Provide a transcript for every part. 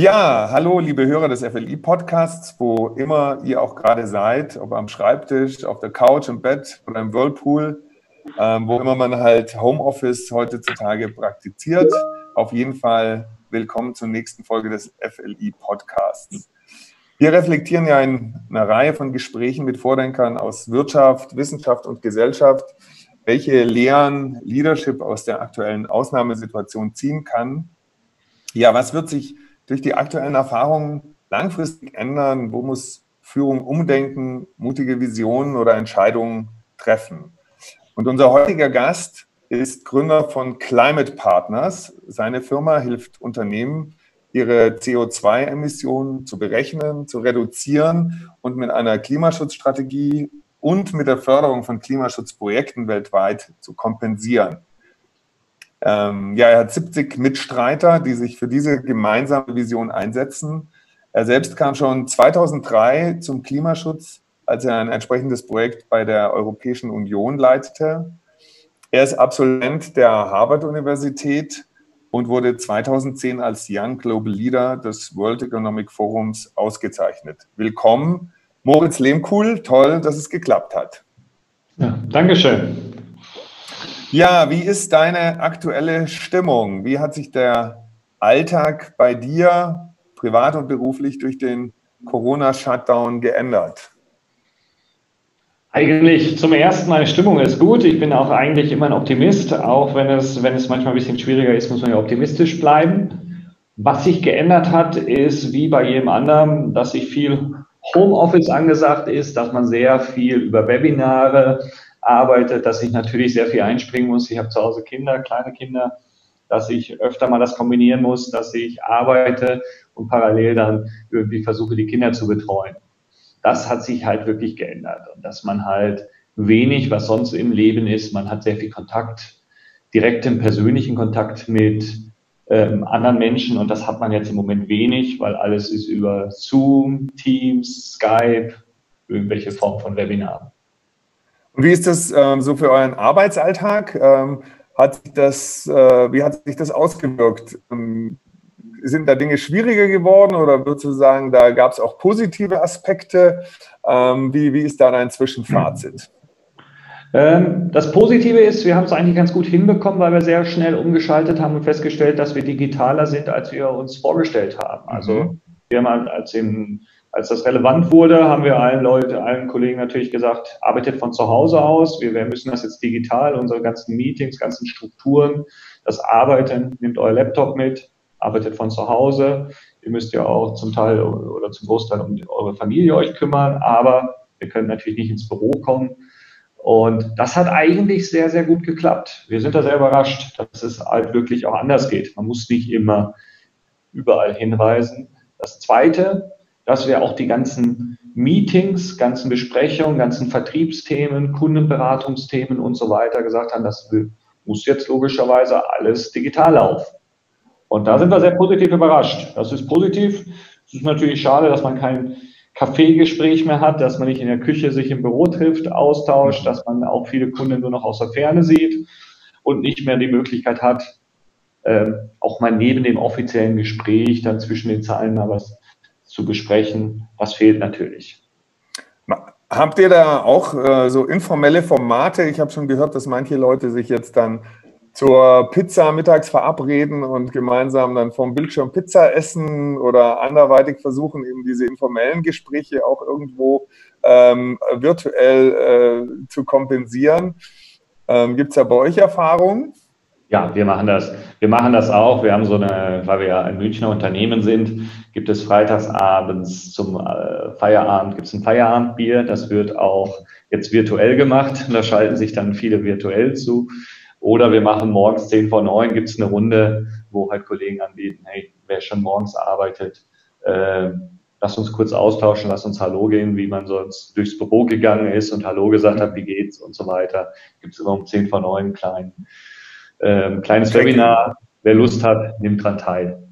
Ja, hallo, liebe Hörer des FLI-Podcasts, wo immer ihr auch gerade seid, ob am Schreibtisch, auf der Couch, im Bett oder im Whirlpool, ähm, wo immer man halt Homeoffice heutzutage praktiziert. Auf jeden Fall willkommen zur nächsten Folge des FLI-Podcasts. Wir reflektieren ja in einer Reihe von Gesprächen mit Vordenkern aus Wirtschaft, Wissenschaft und Gesellschaft, welche Lehren Leadership aus der aktuellen Ausnahmesituation ziehen kann. Ja, was wird sich durch die aktuellen Erfahrungen langfristig ändern? Wo muss Führung umdenken, mutige Visionen oder Entscheidungen treffen? Und unser heutiger Gast ist Gründer von Climate Partners. Seine Firma hilft Unternehmen, ihre CO2-Emissionen zu berechnen, zu reduzieren und mit einer Klimaschutzstrategie und mit der Förderung von Klimaschutzprojekten weltweit zu kompensieren. Ähm, ja, er hat 70 Mitstreiter, die sich für diese gemeinsame Vision einsetzen. Er selbst kam schon 2003 zum Klimaschutz, als er ein entsprechendes Projekt bei der Europäischen Union leitete. Er ist Absolvent der Harvard-Universität und wurde 2010 als Young Global Leader des World Economic Forums ausgezeichnet. Willkommen, Moritz Lehmkuhl. Toll, dass es geklappt hat. Ja, Dankeschön. Ja, wie ist deine aktuelle Stimmung? Wie hat sich der Alltag bei dir, privat und beruflich, durch den Corona-Shutdown geändert? Eigentlich zum ersten meine Stimmung ist gut. Ich bin auch eigentlich immer ein Optimist, auch wenn es, wenn es manchmal ein bisschen schwieriger ist, muss man ja optimistisch bleiben. Was sich geändert hat, ist wie bei jedem anderen, dass sich viel Homeoffice angesagt ist, dass man sehr viel über Webinare, arbeitet, dass ich natürlich sehr viel einspringen muss. Ich habe zu Hause Kinder, kleine Kinder, dass ich öfter mal das kombinieren muss, dass ich arbeite und parallel dann irgendwie versuche, die Kinder zu betreuen. Das hat sich halt wirklich geändert und dass man halt wenig, was sonst im Leben ist, man hat sehr viel Kontakt, direkten persönlichen Kontakt mit ähm, anderen Menschen und das hat man jetzt im Moment wenig, weil alles ist über Zoom, Teams, Skype, irgendwelche Form von Webinaren. Und wie ist das ähm, so für euren Arbeitsalltag? Ähm, hat das, äh, wie hat sich das ausgewirkt? Ähm, sind da Dinge schwieriger geworden oder würdest du sagen, da gab es auch positive Aspekte? Ähm, wie, wie ist da dein Zwischenfazit? Ähm, das Positive ist, wir haben es eigentlich ganz gut hinbekommen, weil wir sehr schnell umgeschaltet haben und festgestellt, dass wir digitaler sind, als wir uns vorgestellt haben. Also mhm. wir haben halt als im als das relevant wurde, haben wir allen Leuten, allen Kollegen natürlich gesagt, arbeitet von zu Hause aus. Wir, wir müssen das jetzt digital, unsere ganzen Meetings, ganzen Strukturen, das Arbeiten, nehmt euer Laptop mit, arbeitet von zu Hause. Ihr müsst ja auch zum Teil oder zum Großteil um eure Familie euch kümmern, aber ihr könnt natürlich nicht ins Büro kommen. Und das hat eigentlich sehr, sehr gut geklappt. Wir sind da sehr überrascht, dass es halt wirklich auch anders geht. Man muss nicht immer überall hinreisen. Das Zweite, dass wir auch die ganzen Meetings, ganzen Besprechungen, ganzen Vertriebsthemen, Kundenberatungsthemen und so weiter gesagt haben, das muss jetzt logischerweise alles digital laufen. Und da sind wir sehr positiv überrascht. Das ist positiv. Es ist natürlich schade, dass man kein Kaffeegespräch mehr hat, dass man nicht in der Küche sich im Büro trifft, austauscht, dass man auch viele Kunden nur noch aus der Ferne sieht und nicht mehr die Möglichkeit hat, äh, auch mal neben dem offiziellen Gespräch dann zwischen den Zahlen mal was zu besprechen. Das fehlt natürlich. Habt ihr da auch äh, so informelle Formate? Ich habe schon gehört, dass manche Leute sich jetzt dann zur Pizza mittags verabreden und gemeinsam dann vom Bildschirm Pizza essen oder anderweitig versuchen, eben diese informellen Gespräche auch irgendwo ähm, virtuell äh, zu kompensieren. Ähm, Gibt es da bei euch Erfahrungen? Ja, wir machen das. Wir machen das auch. Wir haben so eine, weil wir ja ein Münchner Unternehmen sind, gibt es freitagsabends zum äh, Feierabend, gibt es ein Feierabendbier. Das wird auch jetzt virtuell gemacht. Da schalten sich dann viele virtuell zu. Oder wir machen morgens 10 vor 9, gibt es eine Runde, wo halt Kollegen anbieten, hey, wer schon morgens arbeitet, äh, lass uns kurz austauschen, lass uns Hallo gehen, wie man sonst durchs Büro gegangen ist und Hallo gesagt hat, wie geht's und so weiter. Gibt es immer um 10 vor 9 einen kleinen ähm, kleines Webinar. Wer Lust hat, nimmt daran teil.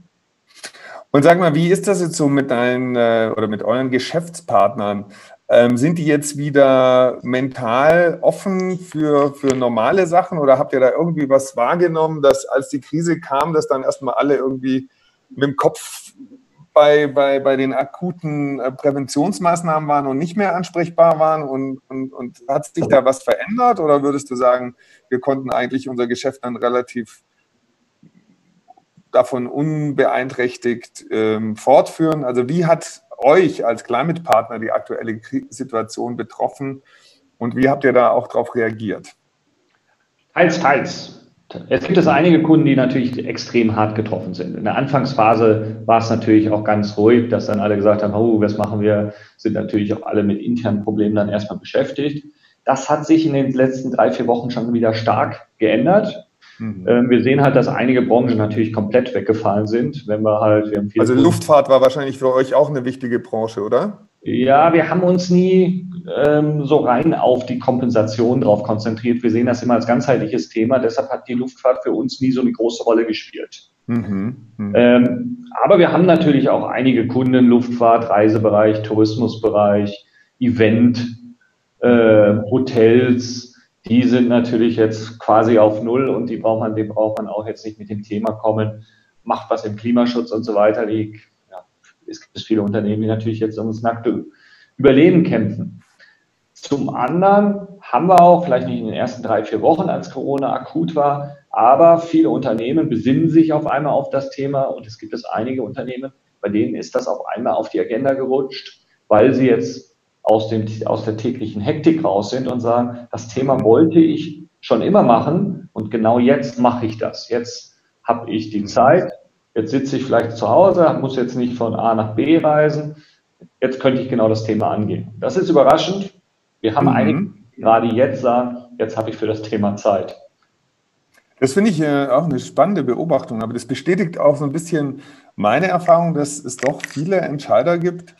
Und sag mal, wie ist das jetzt so mit deinen äh, oder mit euren Geschäftspartnern? Ähm, sind die jetzt wieder mental offen für, für normale Sachen oder habt ihr da irgendwie was wahrgenommen, dass als die Krise kam, dass dann erstmal alle irgendwie mit dem Kopf bei, bei, bei den akuten äh, Präventionsmaßnahmen waren und nicht mehr ansprechbar waren? Und, und, und hat sich da was verändert? Oder würdest du sagen, wir konnten eigentlich unser Geschäft dann relativ davon unbeeinträchtigt ähm, fortführen? Also wie hat euch als Climate Partner die aktuelle Situation betroffen und wie habt ihr da auch darauf reagiert? Teils, teils. Es gibt es einige Kunden, die natürlich extrem hart getroffen sind. In der Anfangsphase war es natürlich auch ganz ruhig, dass dann alle gesagt haben, oh, was machen wir? Sind natürlich auch alle mit internen Problemen dann erstmal beschäftigt. Das hat sich in den letzten drei, vier Wochen schon wieder stark geändert. Mhm. Ähm, wir sehen halt, dass einige Branchen natürlich komplett weggefallen sind. Wenn wir halt, wir haben also Luftfahrt war wahrscheinlich für euch auch eine wichtige Branche, oder? Ja, wir haben uns nie ähm, so rein auf die Kompensation drauf konzentriert. Wir sehen das immer als ganzheitliches Thema. Deshalb hat die Luftfahrt für uns nie so eine große Rolle gespielt. Mhm. Mhm. Ähm, aber wir haben natürlich auch einige Kunden, Luftfahrt, Reisebereich, Tourismusbereich, Event, äh, Hotels, die sind natürlich jetzt quasi auf Null und die braucht man, dem braucht man auch jetzt nicht mit dem Thema kommen, macht was im Klimaschutz und so weiter. Die es gibt viele Unternehmen, die natürlich jetzt ums nackte Überleben kämpfen. Zum anderen haben wir auch, vielleicht nicht in den ersten drei, vier Wochen, als Corona akut war, aber viele Unternehmen besinnen sich auf einmal auf das Thema und es gibt es einige Unternehmen, bei denen ist das auf einmal auf die Agenda gerutscht, weil sie jetzt aus, dem, aus der täglichen Hektik raus sind und sagen, das Thema wollte ich schon immer machen und genau jetzt mache ich das. Jetzt habe ich die Zeit, Jetzt sitze ich vielleicht zu Hause, muss jetzt nicht von A nach B reisen. Jetzt könnte ich genau das Thema angehen. Das ist überraschend. Wir haben mhm. einige, die gerade jetzt sagen, jetzt habe ich für das Thema Zeit. Das finde ich äh, auch eine spannende Beobachtung, aber das bestätigt auch so ein bisschen meine Erfahrung, dass es doch viele Entscheider gibt,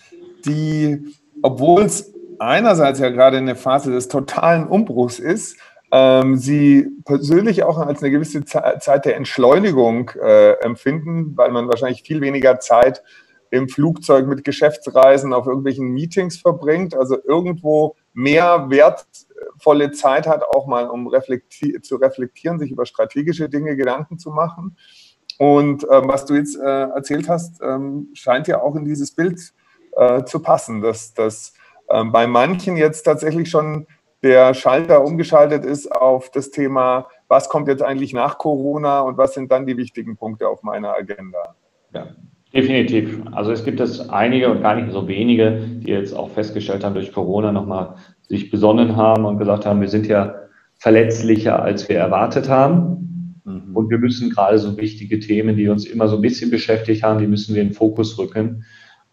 die, obwohl es einerseits ja gerade eine Phase des totalen Umbruchs ist, ähm, sie persönlich auch als eine gewisse Zeit der Entschleunigung äh, empfinden, weil man wahrscheinlich viel weniger Zeit im Flugzeug mit Geschäftsreisen auf irgendwelchen Meetings verbringt, also irgendwo mehr wertvolle Zeit hat, auch mal um reflekti zu reflektieren, sich über strategische Dinge Gedanken zu machen. Und ähm, was du jetzt äh, erzählt hast, ähm, scheint ja auch in dieses Bild äh, zu passen, dass, dass ähm, bei manchen jetzt tatsächlich schon der Schalter umgeschaltet ist auf das Thema, was kommt jetzt eigentlich nach Corona und was sind dann die wichtigen Punkte auf meiner Agenda? Ja, definitiv. Also es gibt es einige und gar nicht so wenige, die jetzt auch festgestellt haben, durch Corona nochmal sich besonnen haben und gesagt haben, wir sind ja verletzlicher, als wir erwartet haben. Mhm. Und wir müssen gerade so wichtige Themen, die uns immer so ein bisschen beschäftigt haben, die müssen wir in den Fokus rücken.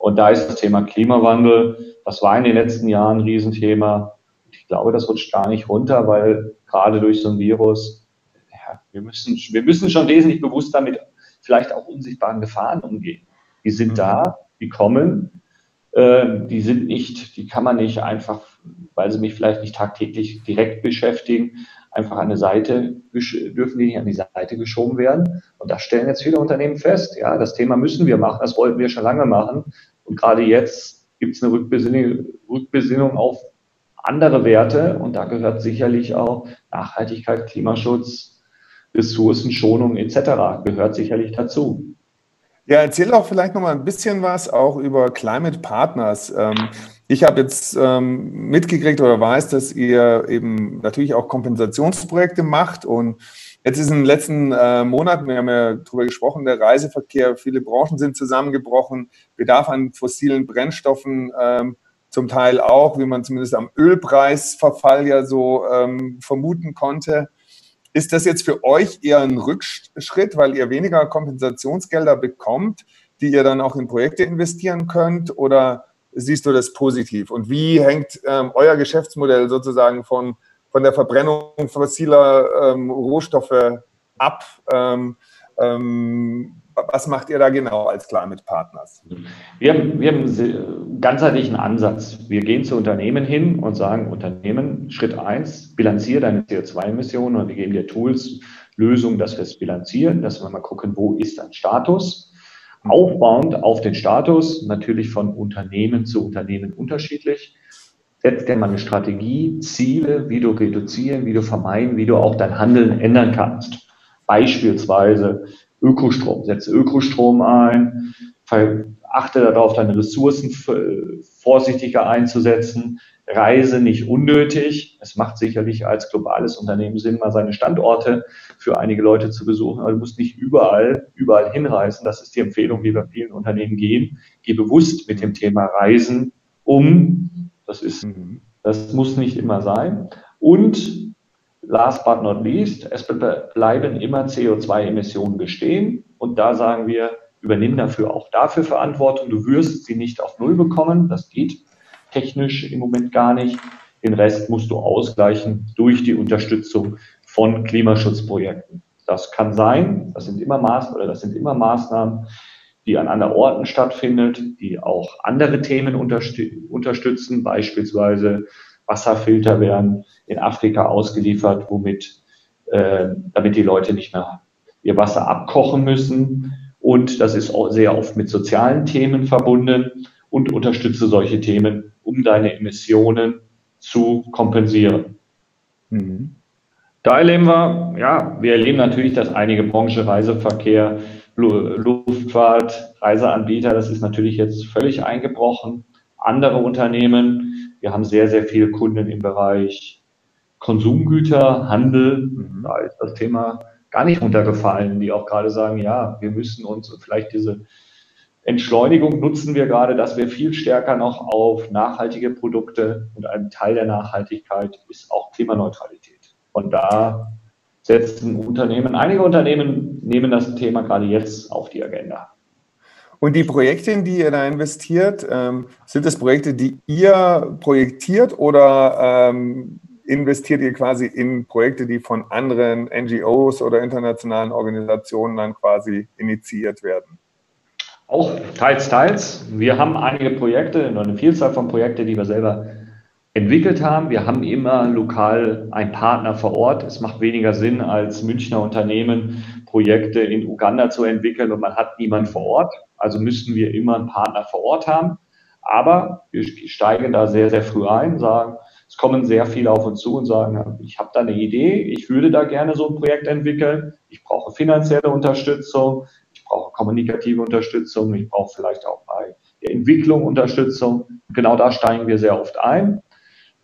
Und da ist das Thema Klimawandel, das war in den letzten Jahren ein Riesenthema. Ich glaube, das rutscht gar nicht runter, weil gerade durch so ein Virus, ja, wir müssen, wir müssen schon wesentlich bewusster mit vielleicht auch unsichtbaren Gefahren umgehen. Die sind mhm. da, die kommen, äh, die sind nicht, die kann man nicht einfach, weil sie mich vielleicht nicht tagtäglich direkt beschäftigen, einfach an eine Seite, dürfen die nicht an die Seite geschoben werden. Und das stellen jetzt viele Unternehmen fest. Ja, das Thema müssen wir machen, das wollten wir schon lange machen. Und gerade jetzt gibt es eine Rückbesinnung, Rückbesinnung auf andere Werte und da gehört sicherlich auch Nachhaltigkeit, Klimaschutz, Ressourcenschonung etc. gehört sicherlich dazu. Ja, erzähl auch vielleicht noch mal ein bisschen was auch über Climate Partners. Ähm, ich habe jetzt ähm, mitgekriegt oder weiß, dass ihr eben natürlich auch Kompensationsprojekte macht und Jetzt ist in den letzten äh, Monaten, wir haben ja darüber gesprochen, der Reiseverkehr, viele Branchen sind zusammengebrochen, Bedarf an fossilen Brennstoffen ähm, zum Teil auch, wie man zumindest am Ölpreisverfall ja so ähm, vermuten konnte. Ist das jetzt für euch eher ein Rückschritt, weil ihr weniger Kompensationsgelder bekommt, die ihr dann auch in Projekte investieren könnt? Oder siehst du das positiv? Und wie hängt ähm, euer Geschäftsmodell sozusagen von, von der Verbrennung fossiler ähm, Rohstoffe ab? Ähm, ähm was macht ihr da genau als Climate Partners? Wir haben, wir haben einen ganzheitlichen Ansatz. Wir gehen zu Unternehmen hin und sagen, Unternehmen, Schritt eins, bilanziere deine CO2-Emissionen und wir geben dir Tools, Lösungen, dass wir es bilanzieren, dass wir mal gucken, wo ist dein Status. Aufbauend auf den Status, natürlich von Unternehmen zu Unternehmen unterschiedlich. Setzt dir mal eine Strategie, Ziele, wie du reduzieren, wie du vermeiden, wie du auch dein Handeln ändern kannst. Beispielsweise Ökostrom, setze Ökostrom ein, achte darauf, deine Ressourcen vorsichtiger einzusetzen, reise nicht unnötig. Es macht sicherlich als globales Unternehmen Sinn, mal seine Standorte für einige Leute zu besuchen, aber du musst nicht überall, überall hinreisen. Das ist die Empfehlung, wie wir vielen Unternehmen gehen. Geh bewusst mit dem Thema Reisen um. Das ist, mhm. das muss nicht immer sein. Und last but not least, es bleiben immer CO2-Emissionen bestehen. Und da sagen wir, übernimm dafür auch dafür Verantwortung. Du wirst sie nicht auf Null bekommen. Das geht technisch im Moment gar nicht. Den Rest musst du ausgleichen durch die Unterstützung von Klimaschutzprojekten. Das kann sein, das sind immer Maßnahmen oder das sind immer Maßnahmen, die an anderen Orten stattfindet, die auch andere Themen unterstützen, beispielsweise Wasserfilter werden in Afrika ausgeliefert, womit, äh, damit die Leute nicht mehr ihr Wasser abkochen müssen. Und das ist auch sehr oft mit sozialen Themen verbunden und unterstütze solche Themen, um deine Emissionen zu kompensieren. Mhm. Da erleben wir, ja, wir erleben natürlich, dass einige Branchen, Reiseverkehr, Luftfahrt, Reiseanbieter, das ist natürlich jetzt völlig eingebrochen. Andere Unternehmen, wir haben sehr, sehr viele Kunden im Bereich Konsumgüter, Handel, mhm. da ist das Thema gar nicht runtergefallen, die auch gerade sagen, ja, wir müssen uns vielleicht diese Entschleunigung nutzen wir gerade, dass wir viel stärker noch auf nachhaltige Produkte und ein Teil der Nachhaltigkeit ist auch Klimaneutralität. Und da setzen Unternehmen, einige Unternehmen nehmen das Thema gerade jetzt auf die Agenda. Und die Projekte, in die ihr da investiert, ähm, sind das Projekte, die ihr projektiert oder ähm, investiert ihr quasi in Projekte, die von anderen NGOs oder internationalen Organisationen dann quasi initiiert werden? Auch teils, teils. Wir haben einige Projekte, eine Vielzahl von Projekten, die wir selber entwickelt haben. Wir haben immer lokal einen Partner vor Ort. Es macht weniger Sinn, als Münchner Unternehmen Projekte in Uganda zu entwickeln und man hat niemand vor Ort. Also müssten wir immer einen Partner vor Ort haben. Aber wir steigen da sehr, sehr früh ein, sagen, es kommen sehr viele auf uns zu und sagen, ich habe da eine Idee, ich würde da gerne so ein Projekt entwickeln, ich brauche finanzielle Unterstützung, ich brauche kommunikative Unterstützung, ich brauche vielleicht auch bei der Entwicklung Unterstützung. Genau da steigen wir sehr oft ein.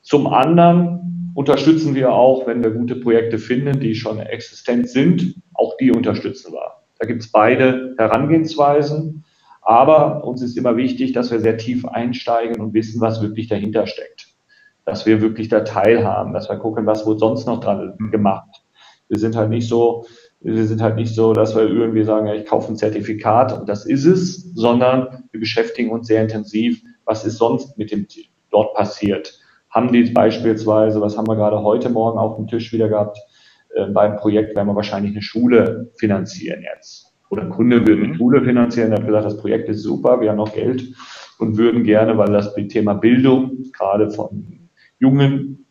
Zum anderen unterstützen wir auch, wenn wir gute Projekte finden, die schon existent sind, auch die unterstützen wir. Da gibt es beide Herangehensweisen. Aber uns ist immer wichtig, dass wir sehr tief einsteigen und wissen, was wirklich dahinter steckt. Dass wir wirklich da teilhaben, dass wir gucken, was wurde sonst noch dran gemacht. Wir sind halt nicht so, wir sind halt nicht so, dass wir irgendwie sagen, ja, ich kaufe ein Zertifikat und das ist es, sondern wir beschäftigen uns sehr intensiv, was ist sonst mit dem dort passiert. Haben die beispielsweise, was haben wir gerade heute Morgen auf dem Tisch wieder gehabt, äh, beim Projekt werden wir wahrscheinlich eine Schule finanzieren jetzt. Oder ein Kunde will eine mhm. Schule finanzieren, der hat gesagt, das Projekt ist super, wir haben noch Geld und würden gerne, weil das Thema Bildung gerade von jungen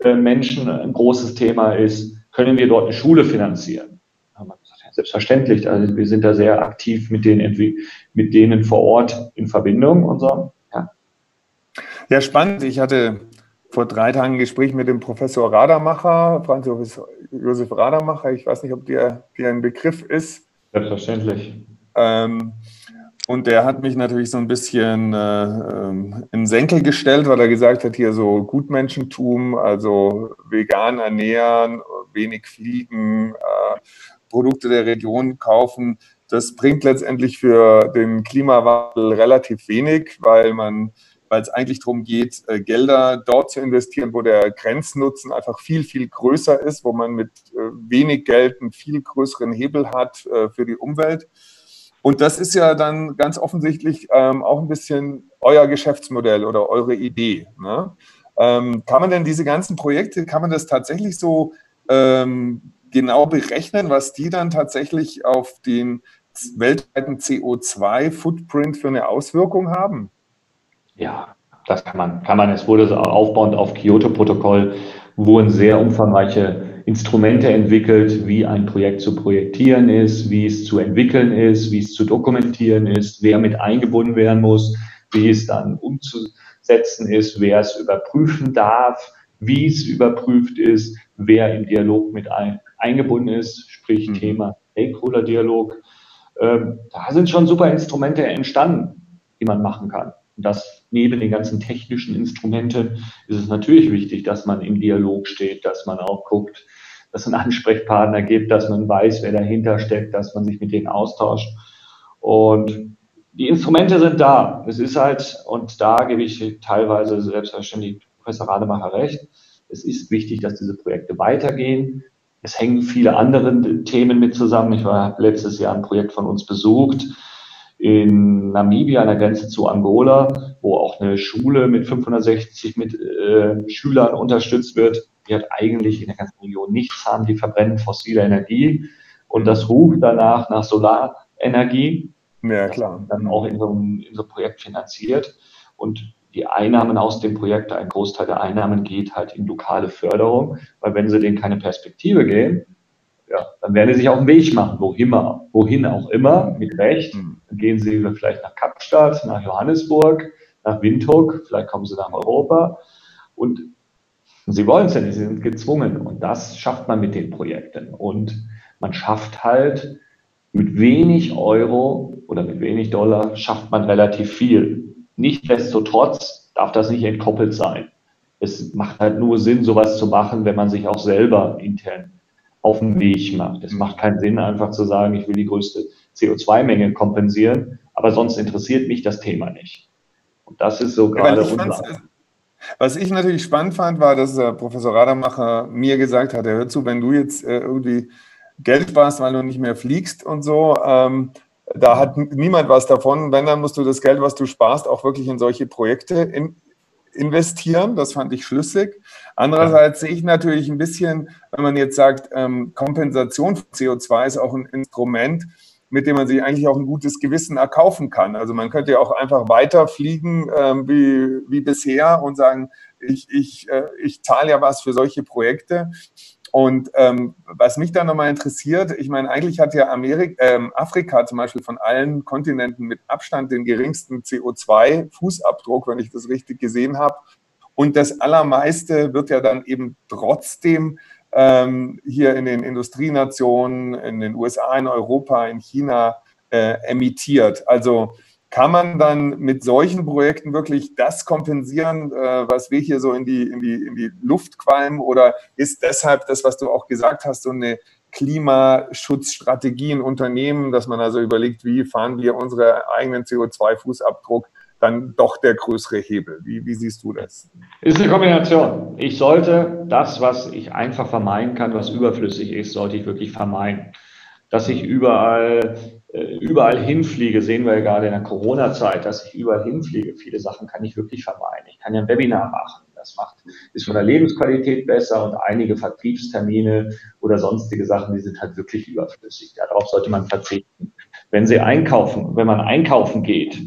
äh, Menschen ein großes Thema ist, können wir dort eine Schule finanzieren selbstverständlich. Also wir sind da sehr aktiv mit denen, mit denen vor Ort in Verbindung und so. Ja. ja, spannend. Ich hatte vor drei Tagen ein Gespräch mit dem Professor Radermacher, Franz Josef Radermacher. Ich weiß nicht, ob der dir ein Begriff ist. Selbstverständlich. Ähm, und der hat mich natürlich so ein bisschen äh, ähm, in Senkel gestellt, weil er gesagt hat, hier so Gutmenschentum, also vegan ernähren, wenig fliegen, äh, Produkte der Region kaufen, das bringt letztendlich für den Klimawandel relativ wenig, weil man weil es eigentlich darum geht, äh, Gelder dort zu investieren, wo der Grenznutzen einfach viel, viel größer ist, wo man mit äh, wenig Geld einen viel größeren Hebel hat äh, für die Umwelt. Und das ist ja dann ganz offensichtlich ähm, auch ein bisschen euer Geschäftsmodell oder eure Idee. Ne? Ähm, kann man denn diese ganzen Projekte, kann man das tatsächlich so ähm, genau berechnen, was die dann tatsächlich auf den weltweiten CO2-Footprint für eine Auswirkung haben? Ja, das kann man, kann man. Es wurde aufbauend auf Kyoto-Protokoll wurden sehr umfangreiche Instrumente entwickelt, wie ein Projekt zu projektieren ist, wie es zu entwickeln ist, wie es zu dokumentieren ist, wer mit eingebunden werden muss, wie es dann umzusetzen ist, wer es überprüfen darf, wie es überprüft ist, wer im Dialog mit ein, eingebunden ist, sprich mhm. Thema Stakeholder-Dialog. Ähm, da sind schon super Instrumente entstanden. die man machen kann. Und das neben den ganzen technischen Instrumenten ist es natürlich wichtig, dass man im Dialog steht, dass man auch guckt, dass es einen Ansprechpartner gibt, dass man weiß, wer dahinter steckt, dass man sich mit denen austauscht. Und die Instrumente sind da. Es ist halt, und da gebe ich teilweise selbstverständlich Professor Rademacher recht, es ist wichtig, dass diese Projekte weitergehen. Es hängen viele andere Themen mit zusammen. Ich war letztes Jahr ein Projekt von uns besucht in Namibia an der Grenze zu Angola, wo auch eine Schule mit 560 mit, äh, Schülern unterstützt wird. Die hat eigentlich in der ganzen Region nichts haben, die verbrennen fossile Energie und das ruft danach nach Solarenergie. Ja, klar. Dann auch in so, einem, in so einem Projekt finanziert. Und die Einnahmen aus dem Projekt, ein Großteil der Einnahmen geht halt in lokale Förderung, weil wenn sie denen keine Perspektive geben, ja, dann werden sie sich auf den Weg machen, wohin, wohin auch immer, mit Recht. Hm. Dann gehen sie vielleicht nach Kapstadt, nach Johannesburg, nach Windhoek, vielleicht kommen sie nach Europa. Und sie wollen es ja nicht, sie sind gezwungen. Und das schafft man mit den Projekten. Und man schafft halt mit wenig Euro oder mit wenig Dollar schafft man relativ viel. Nichtsdestotrotz darf das nicht entkoppelt sein. Es macht halt nur Sinn, sowas zu machen, wenn man sich auch selber intern auf den Weg macht. Es macht keinen Sinn, einfach zu sagen, ich will die größte CO2-Menge kompensieren, aber sonst interessiert mich das Thema nicht. Und das ist so gerade unser. Was ich natürlich spannend fand, war, dass äh, Professor Rademacher mir gesagt hat, hör zu, wenn du jetzt äh, irgendwie Geld sparst, weil du nicht mehr fliegst und so. Ähm, da hat niemand was davon. Wenn, dann musst du das Geld, was du sparst, auch wirklich in solche Projekte in, investieren. Das fand ich schlüssig. Andererseits sehe ich natürlich ein bisschen, wenn man jetzt sagt, ähm, Kompensation von CO2 ist auch ein Instrument, mit dem man sich eigentlich auch ein gutes Gewissen erkaufen kann. Also man könnte ja auch einfach weiterfliegen ähm, wie, wie bisher und sagen, ich, ich, äh, ich zahle ja was für solche Projekte. Und ähm, was mich da nochmal interessiert, ich meine, eigentlich hat ja Amerika, ähm, Afrika zum Beispiel von allen Kontinenten mit Abstand den geringsten CO2-Fußabdruck, wenn ich das richtig gesehen habe. Und das Allermeiste wird ja dann eben trotzdem ähm, hier in den Industrienationen, in den USA, in Europa, in China äh, emittiert. Also kann man dann mit solchen Projekten wirklich das kompensieren, äh, was wir hier so in die, in, die, in die Luft qualmen? Oder ist deshalb das, was du auch gesagt hast, so eine Klimaschutzstrategie in Unternehmen, dass man also überlegt, wie fahren wir unseren eigenen CO2-Fußabdruck, dann doch der größere Hebel. Wie, wie, siehst du das? Ist eine Kombination. Ich sollte das, was ich einfach vermeiden kann, was überflüssig ist, sollte ich wirklich vermeiden. Dass ich überall überall hinfliege, sehen wir ja gerade in der Corona-Zeit, dass ich überall hinfliege. Viele Sachen kann ich wirklich vermeiden. Ich kann ja ein Webinar machen. Das macht, ist von der Lebensqualität besser und einige Vertriebstermine oder sonstige Sachen, die sind halt wirklich überflüssig. Darauf sollte man verzichten. Wenn Sie einkaufen, wenn man einkaufen geht,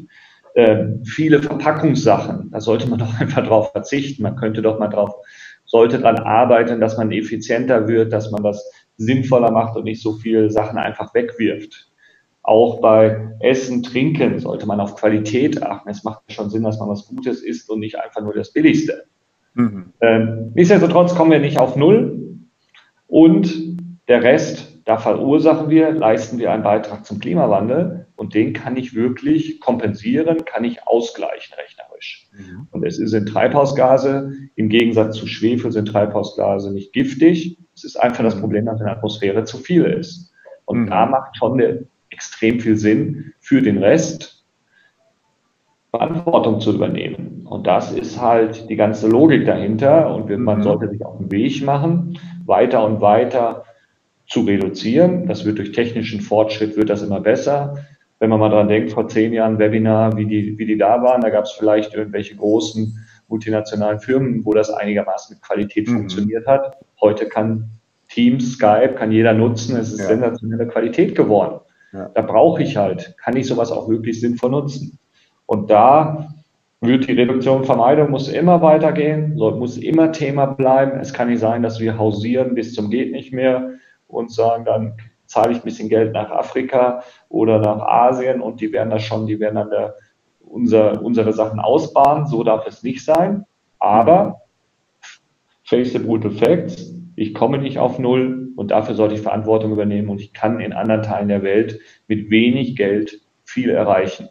äh, viele Verpackungssachen, da sollte man doch einfach drauf verzichten. Man könnte doch mal drauf, sollte dran arbeiten, dass man effizienter wird, dass man das sinnvoller macht und nicht so viele Sachen einfach wegwirft. Auch bei Essen, Trinken sollte man auf Qualität achten. Es macht schon Sinn, dass man was Gutes isst und nicht einfach nur das Billigste. Mhm. Ähm, nichtsdestotrotz kommen wir nicht auf Null. Und der Rest, da verursachen wir, leisten wir einen Beitrag zum Klimawandel. Und den kann ich wirklich kompensieren, kann ich ausgleichen rechnerisch. Mhm. Und es sind Treibhausgase, im Gegensatz zu Schwefel sind Treibhausgase nicht giftig. Es ist einfach das mhm. Problem, dass in der Atmosphäre zu viel ist. Und mhm. da macht schon der extrem viel Sinn, für den Rest Verantwortung zu übernehmen. Und das ist halt die ganze Logik dahinter. Und man mhm. sollte sich auf den Weg machen, weiter und weiter zu reduzieren. Das wird durch technischen Fortschritt, wird das immer besser. Wenn man mal dran denkt, vor zehn Jahren Webinar, wie die, wie die da waren, da gab es vielleicht irgendwelche großen multinationalen Firmen, wo das einigermaßen mit Qualität mhm. funktioniert hat. Heute kann Teams, Skype, kann jeder nutzen. Es ist ja. sensationelle Qualität geworden. Ja. Da brauche ich halt, kann ich sowas auch wirklich sinnvoll nutzen. Und da wird die Reduktion Vermeidung muss immer weitergehen, muss immer Thema bleiben. Es kann nicht sein, dass wir hausieren bis zum geht nicht mehr und sagen, dann zahle ich ein bisschen Geld nach Afrika oder nach Asien und die werden das schon, die werden dann der, unser, unsere Sachen ausbauen. So darf es nicht sein. Aber face the brutal facts, ich komme nicht auf Null und dafür sollte ich Verantwortung übernehmen und ich kann in anderen Teilen der Welt mit wenig Geld viel erreichen.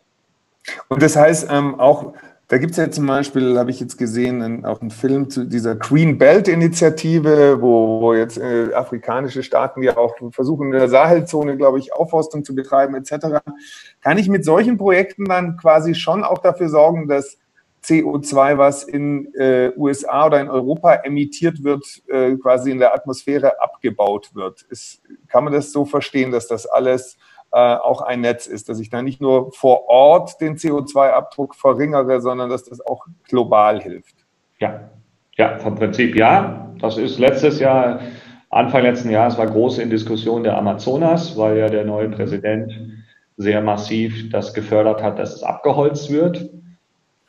Und das heißt ähm, auch, da gibt es ja zum Beispiel, habe ich jetzt gesehen, auch einen Film zu dieser Green Belt Initiative, wo, wo jetzt äh, afrikanische Staaten ja auch versuchen, in der Sahelzone, glaube ich, Aufforstung zu betreiben etc. Kann ich mit solchen Projekten dann quasi schon auch dafür sorgen, dass CO2, was in äh, USA oder in Europa emittiert wird, äh, quasi in der Atmosphäre abgebaut wird? Ist, kann man das so verstehen, dass das alles äh, auch ein Netz ist, dass ich da nicht nur vor Ort den CO2-Abdruck verringere, sondern dass das auch global hilft. Ja, ja, vom Prinzip ja. Das ist letztes Jahr, Anfang letzten Jahres war groß in Diskussion der Amazonas, weil ja der neue Präsident sehr massiv das gefördert hat, dass es abgeholzt wird.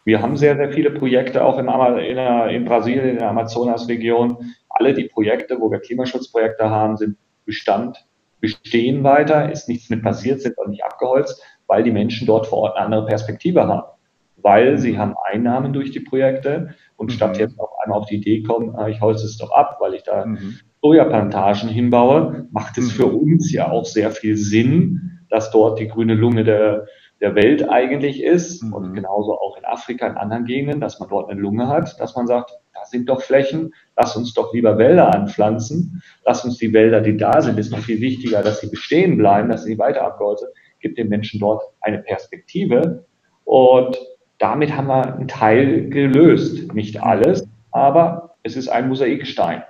Wir haben sehr, sehr viele Projekte auch in, in, in Brasilien, in der Amazonas-Region. Alle die Projekte, wo wir Klimaschutzprojekte haben, sind Bestand bestehen weiter, ist nichts mit passiert, sind auch nicht abgeholzt, weil die Menschen dort vor Ort eine andere Perspektive haben. Weil sie haben Einnahmen durch die Projekte und mhm. statt jetzt auf einmal auf die Idee kommen, ah, ich holze es doch ab, weil ich da mhm. Sojaplantagen hinbaue, macht es mhm. für uns ja auch sehr viel Sinn, dass dort die grüne Lunge der, der Welt eigentlich ist mhm. und genauso auch in Afrika, in anderen Gegenden, dass man dort eine Lunge hat, dass man sagt, da sind doch Flächen, lass uns doch lieber Wälder anpflanzen, lass uns die Wälder, die da sind, ist noch viel wichtiger, dass sie bestehen bleiben, dass sie weiter abgeholzt sind, gibt den Menschen dort eine Perspektive und damit haben wir einen Teil gelöst. Nicht alles, aber es ist ein Mosaikstein.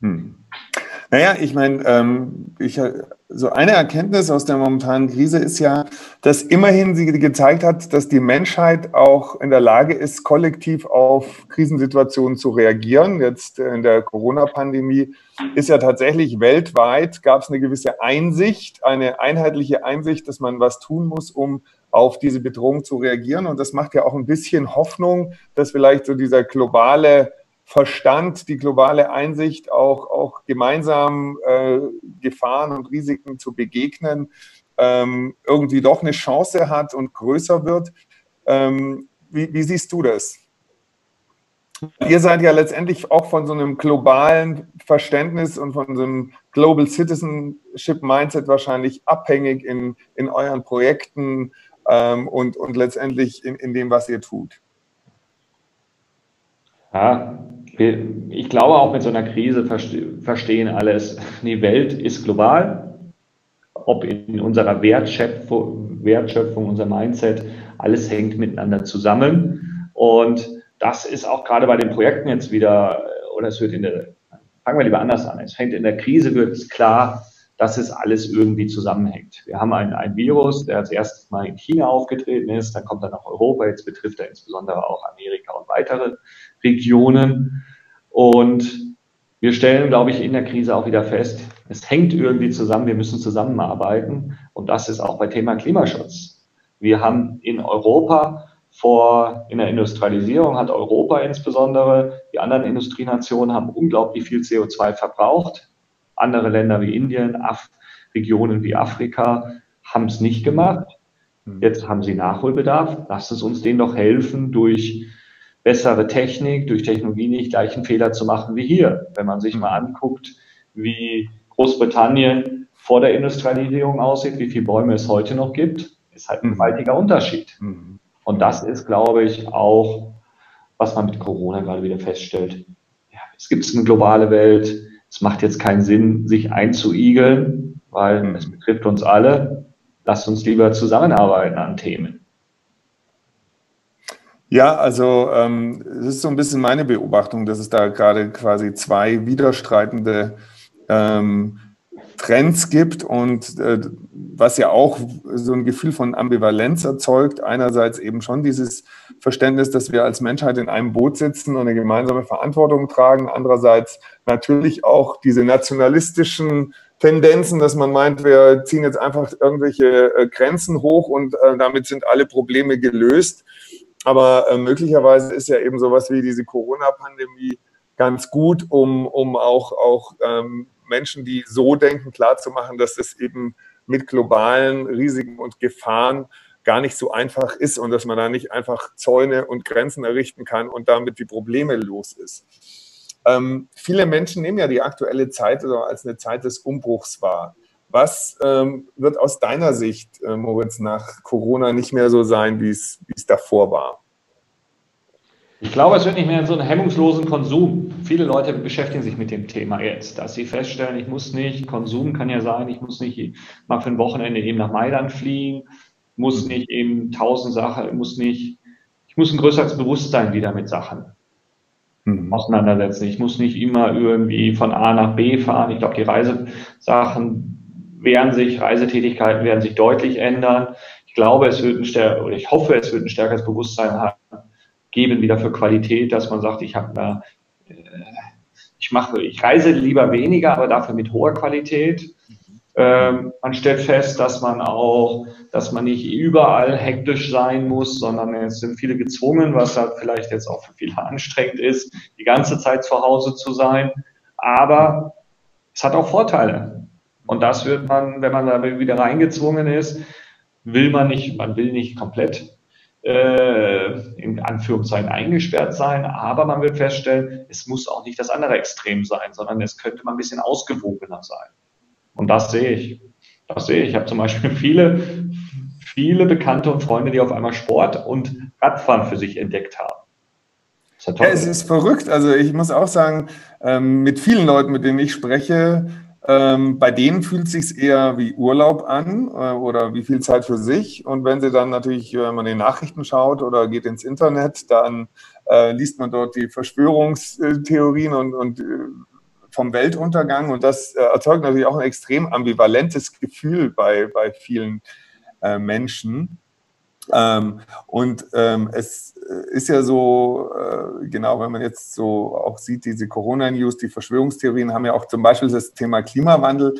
Hm. Naja, ich meine, ähm, ich, so eine Erkenntnis aus der momentanen Krise ist ja, dass immerhin sie gezeigt hat, dass die Menschheit auch in der Lage ist, kollektiv auf Krisensituationen zu reagieren. Jetzt in der Corona-Pandemie ist ja tatsächlich weltweit, gab es eine gewisse Einsicht, eine einheitliche Einsicht, dass man was tun muss, um auf diese Bedrohung zu reagieren. Und das macht ja auch ein bisschen Hoffnung, dass vielleicht so dieser globale Verstand, die globale Einsicht, auch, auch gemeinsam äh, Gefahren und Risiken zu begegnen, ähm, irgendwie doch eine Chance hat und größer wird. Ähm, wie, wie siehst du das? Ihr seid ja letztendlich auch von so einem globalen Verständnis und von so einem Global Citizenship Mindset wahrscheinlich abhängig in, in euren Projekten ähm, und, und letztendlich in, in dem, was ihr tut. Ja, ich glaube auch mit so einer Krise verstehen alles, die Welt ist global, ob in unserer Wertschöpfung, Wertschöpfung, unser Mindset, alles hängt miteinander zusammen. Und das ist auch gerade bei den Projekten jetzt wieder, oder es wird in der, fangen wir lieber anders an, es fängt in der Krise, wird es klar, dass es alles irgendwie zusammenhängt. Wir haben ein, ein Virus, der als erstes mal in China aufgetreten ist, dann kommt er nach Europa, jetzt betrifft er insbesondere auch Amerika und weitere Regionen. Und wir stellen, glaube ich, in der Krise auch wieder fest, es hängt irgendwie zusammen, wir müssen zusammenarbeiten. Und das ist auch bei Thema Klimaschutz. Wir haben in Europa vor, in der Industrialisierung hat Europa insbesondere, die anderen Industrienationen haben unglaublich viel CO2 verbraucht andere Länder wie Indien, Af Regionen wie Afrika haben es nicht gemacht. Hm. Jetzt haben sie Nachholbedarf. Lasst es uns denen doch helfen, durch bessere Technik, durch Technologie nicht gleichen Fehler zu machen wie hier. Wenn man sich mal anguckt, wie Großbritannien vor der Industrialisierung aussieht, wie viele Bäume es heute noch gibt, ist halt ein hm. gewaltiger Unterschied. Hm. Und das ist, glaube ich, auch, was man mit Corona gerade wieder feststellt. Ja, es gibt eine globale Welt, es macht jetzt keinen Sinn, sich einzuigeln, weil mhm. es betrifft uns alle. Lasst uns lieber zusammenarbeiten an Themen. Ja, also ähm, es ist so ein bisschen meine Beobachtung, dass es da gerade quasi zwei widerstreitende ähm, Trends gibt und äh, was ja auch so ein Gefühl von Ambivalenz erzeugt. Einerseits eben schon dieses Verständnis, dass wir als Menschheit in einem Boot sitzen und eine gemeinsame Verantwortung tragen. Andererseits natürlich auch diese nationalistischen Tendenzen, dass man meint, wir ziehen jetzt einfach irgendwelche äh, Grenzen hoch und äh, damit sind alle Probleme gelöst. Aber äh, möglicherweise ist ja eben sowas wie diese Corona-Pandemie ganz gut, um, um auch, auch ähm, Menschen, die so denken, klarzumachen, dass es eben mit globalen Risiken und Gefahren gar nicht so einfach ist und dass man da nicht einfach Zäune und Grenzen errichten kann und damit die Probleme los ist. Ähm, viele Menschen nehmen ja die aktuelle Zeit als eine Zeit des Umbruchs wahr. Was ähm, wird aus deiner Sicht, äh, Moritz, nach Corona nicht mehr so sein, wie es davor war? Ich glaube, es wird nicht mehr so einen hemmungslosen Konsum. Viele Leute beschäftigen sich mit dem Thema jetzt, dass sie feststellen, ich muss nicht, Konsum kann ja sein, ich muss nicht mal für ein Wochenende eben nach Mailand fliegen, muss nicht eben tausend Sachen, muss nicht, ich muss ein größeres Bewusstsein wieder mit Sachen mhm. auseinandersetzen. Ich muss nicht immer irgendwie von A nach B fahren. Ich glaube, die Reisesachen werden sich, Reisetätigkeiten werden sich deutlich ändern. Ich glaube, es wird ein stärker, oder ich hoffe, es wird ein stärkeres Bewusstsein haben geben wieder für Qualität, dass man sagt, ich habe da, äh, ich mache, ich reise lieber weniger, aber dafür mit hoher Qualität. Ähm, man stellt fest, dass man auch, dass man nicht überall hektisch sein muss, sondern es sind viele gezwungen, was halt vielleicht jetzt auch für viele anstrengend ist, die ganze Zeit zu Hause zu sein. Aber es hat auch Vorteile. Und das wird man, wenn man da wieder reingezwungen ist, will man nicht, man will nicht komplett äh, in Anführungszeichen eingesperrt sein, aber man wird feststellen, es muss auch nicht das andere Extrem sein, sondern es könnte mal ein bisschen ausgewogener sein. Und das sehe ich. Das sehe ich. Ich habe zum Beispiel viele, viele Bekannte und Freunde, die auf einmal Sport und Radfahren für sich entdeckt haben. Ja es ist verrückt. Also ich muss auch sagen, ähm, mit vielen Leuten, mit denen ich spreche, ähm, bei denen fühlt es sich eher wie Urlaub an äh, oder wie viel Zeit für sich. Und wenn sie dann natürlich, wenn man in Nachrichten schaut oder geht ins Internet, dann äh, liest man dort die Verschwörungstheorien und, und äh, vom Weltuntergang. Und das äh, erzeugt natürlich auch ein extrem ambivalentes Gefühl bei, bei vielen äh, Menschen. Ähm, und ähm, es äh, ist ja so, äh, genau, wenn man jetzt so auch sieht, diese Corona-News, die Verschwörungstheorien haben ja auch zum Beispiel das Thema Klimawandel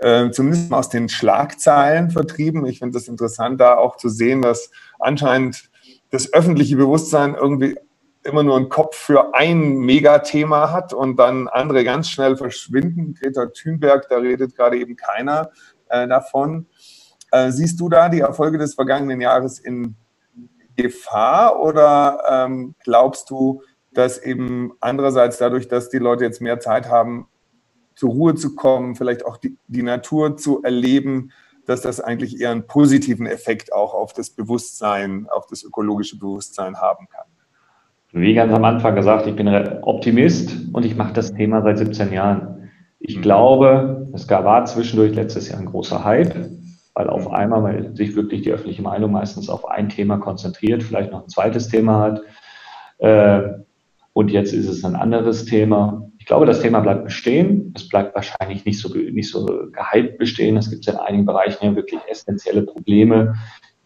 äh, zumindest aus den Schlagzeilen vertrieben. Ich finde das interessant, da auch zu sehen, dass anscheinend das öffentliche Bewusstsein irgendwie immer nur einen Kopf für ein Megathema hat und dann andere ganz schnell verschwinden. Greta Thunberg, da redet gerade eben keiner äh, davon. Äh, siehst du da die Erfolge des vergangenen Jahres in Gefahr oder ähm, glaubst du, dass eben andererseits dadurch, dass die Leute jetzt mehr Zeit haben, zur Ruhe zu kommen, vielleicht auch die, die Natur zu erleben, dass das eigentlich eher einen positiven Effekt auch auf das Bewusstsein, auf das ökologische Bewusstsein haben kann? Wie ganz am Anfang gesagt, ich bin Optimist und ich mache das Thema seit 17 Jahren. Ich mhm. glaube, es war zwischendurch letztes Jahr ein großer Hype weil auf einmal weil sich wirklich die öffentliche Meinung meistens auf ein Thema konzentriert, vielleicht noch ein zweites Thema hat. Äh, und jetzt ist es ein anderes Thema. Ich glaube, das Thema bleibt bestehen. Es bleibt wahrscheinlich nicht so, nicht so gehypt bestehen. Es gibt in einigen Bereichen ja wirklich essentielle Probleme,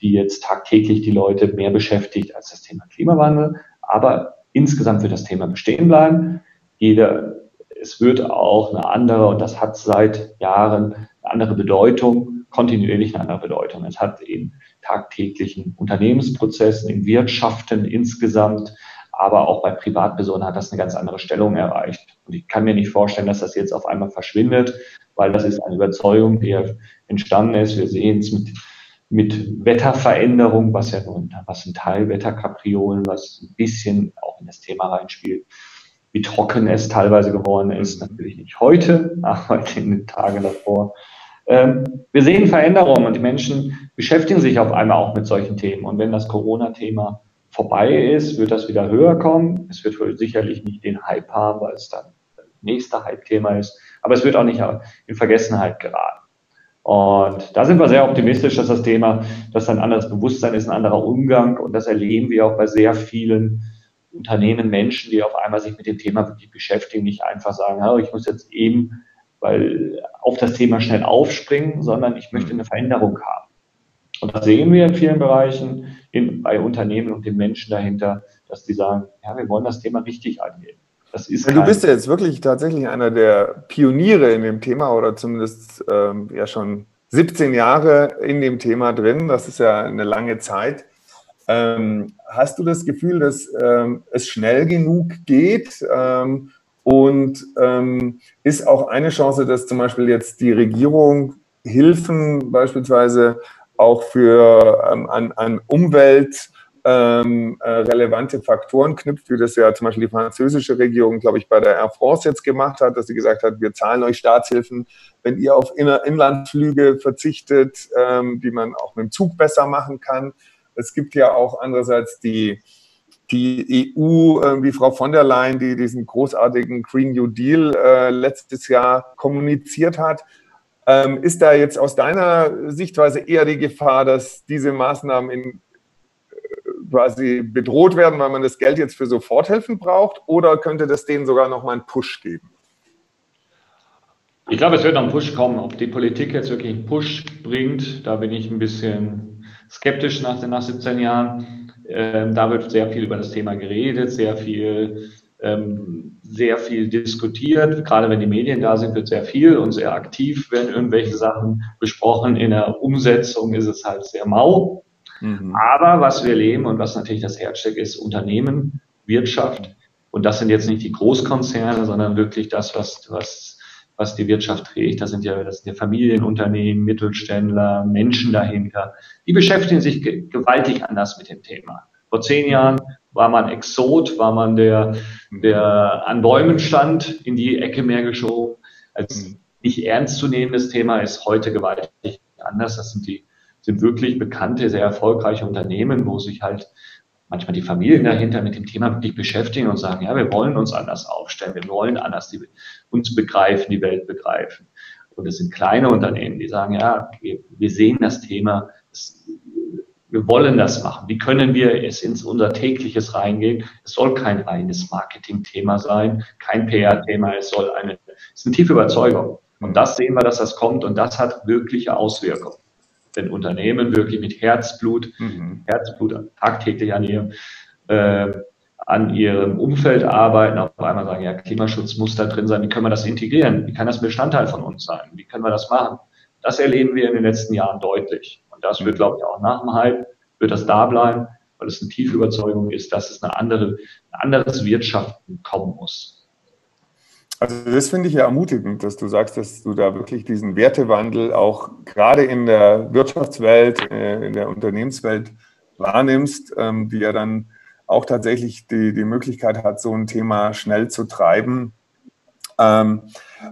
die jetzt tagtäglich die Leute mehr beschäftigt als das Thema Klimawandel. Aber insgesamt wird das Thema bestehen bleiben. Jeder, es wird auch eine andere, und das hat seit Jahren eine andere Bedeutung kontinuierlich eine andere Bedeutung. Es hat in tagtäglichen Unternehmensprozessen, in Wirtschaften insgesamt, aber auch bei Privatpersonen hat das eine ganz andere Stellung erreicht. Und ich kann mir nicht vorstellen, dass das jetzt auf einmal verschwindet, weil das ist eine Überzeugung, die entstanden ist. Wir sehen es mit, mit Wetterveränderung, was ja nun, was ein Teil Wetterkapriolen, was ein bisschen auch in das Thema reinspielt, wie trocken es teilweise geworden ist. Natürlich nicht heute, aber in den Tagen davor. Ähm, wir sehen Veränderungen und die Menschen beschäftigen sich auf einmal auch mit solchen Themen. Und wenn das Corona-Thema vorbei ist, wird das wieder höher kommen. Es wird wohl sicherlich nicht den Hype haben, weil es dann das nächste Hype-Thema ist. Aber es wird auch nicht in Vergessenheit geraten. Und da sind wir sehr optimistisch, dass das Thema, dass ein anderes Bewusstsein ist, ein anderer Umgang. Und das erleben wir auch bei sehr vielen Unternehmen, Menschen, die auf einmal sich mit dem Thema wirklich beschäftigen, nicht einfach sagen, ich muss jetzt eben weil auf das Thema schnell aufspringen, sondern ich möchte eine Veränderung haben. Und das sehen wir in vielen Bereichen in, bei Unternehmen und den Menschen dahinter, dass die sagen, ja, wir wollen das Thema richtig angehen. Das ist du bist ja jetzt wirklich tatsächlich einer der Pioniere in dem Thema oder zumindest ähm, ja schon 17 Jahre in dem Thema drin. Das ist ja eine lange Zeit. Ähm, hast du das Gefühl, dass ähm, es schnell genug geht? Ähm, und ähm, ist auch eine Chance, dass zum Beispiel jetzt die Regierung Hilfen beispielsweise auch für ähm, an, an Umwelt ähm, äh, relevante Faktoren knüpft, wie das ja zum Beispiel die französische Regierung, glaube ich, bei der Air France jetzt gemacht hat, dass sie gesagt hat, wir zahlen euch Staatshilfen, wenn ihr auf Inner Inlandflüge verzichtet, ähm, die man auch mit dem Zug besser machen kann. Es gibt ja auch andererseits die, die EU, äh, wie Frau von der Leyen, die diesen großartigen Green New Deal äh, letztes Jahr kommuniziert hat. Ähm, ist da jetzt aus deiner Sichtweise eher die Gefahr, dass diese Maßnahmen in quasi bedroht werden, weil man das Geld jetzt für Soforthilfen braucht? Oder könnte das denen sogar noch mal einen Push geben? Ich glaube, es wird noch ein Push kommen. Ob die Politik jetzt wirklich einen Push bringt, da bin ich ein bisschen skeptisch nach, nach 17 Jahren. Ähm, da wird sehr viel über das Thema geredet, sehr viel, ähm, sehr viel diskutiert. Gerade wenn die Medien da sind, wird sehr viel und sehr aktiv werden irgendwelche Sachen besprochen. In der Umsetzung ist es halt sehr mau. Mhm. Aber was wir leben und was natürlich das Herzstück ist, Unternehmen, Wirtschaft. Und das sind jetzt nicht die Großkonzerne, sondern wirklich das, was, was, was die Wirtschaft trägt. Das sind ja, das sind ja Familienunternehmen, Mittelständler, Menschen dahinter. Die beschäftigen sich gewaltig anders mit dem Thema. Vor zehn Jahren war man Exot, war man der, der an Bäumen stand, in die Ecke mehr geschoben. Als mhm. nicht ernstzunehmendes Thema ist heute gewaltig anders. Das sind die sind wirklich bekannte, sehr erfolgreiche Unternehmen, wo sich halt manchmal die Familien dahinter mit dem Thema wirklich beschäftigen und sagen, ja, wir wollen uns anders aufstellen, wir wollen anders die, uns begreifen, die Welt begreifen. Und es sind kleine Unternehmen, die sagen, ja, wir, wir sehen das Thema, das, wir wollen das machen. Wie können wir es ins unser tägliches reingehen? Es soll kein reines Marketing-Thema sein, kein PR-Thema, es soll eine, es ist eine tiefe Überzeugung. Und das sehen wir, dass das kommt und das hat wirkliche Auswirkungen wenn Unternehmen wirklich mit Herzblut, mhm. Herzblut tagtäglich an ihrem, äh, an ihrem Umfeld arbeiten, auf einmal sagen, ja, Klimaschutz muss da drin sein, wie können wir das integrieren? Wie kann das Bestandteil von uns sein? Wie können wir das machen? Das erleben wir in den letzten Jahren deutlich. Und das wird, mhm. glaube ich, auch nach dem Hype, wird das da bleiben, weil es eine tiefe Überzeugung ist, dass es eine andere, ein anderes Wirtschaften kommen muss. Also das finde ich ja ermutigend, dass du sagst, dass du da wirklich diesen Wertewandel auch gerade in der Wirtschaftswelt, äh, in der Unternehmenswelt wahrnimmst, ähm, die ja dann auch tatsächlich die, die Möglichkeit hat, so ein Thema schnell zu treiben. Ähm,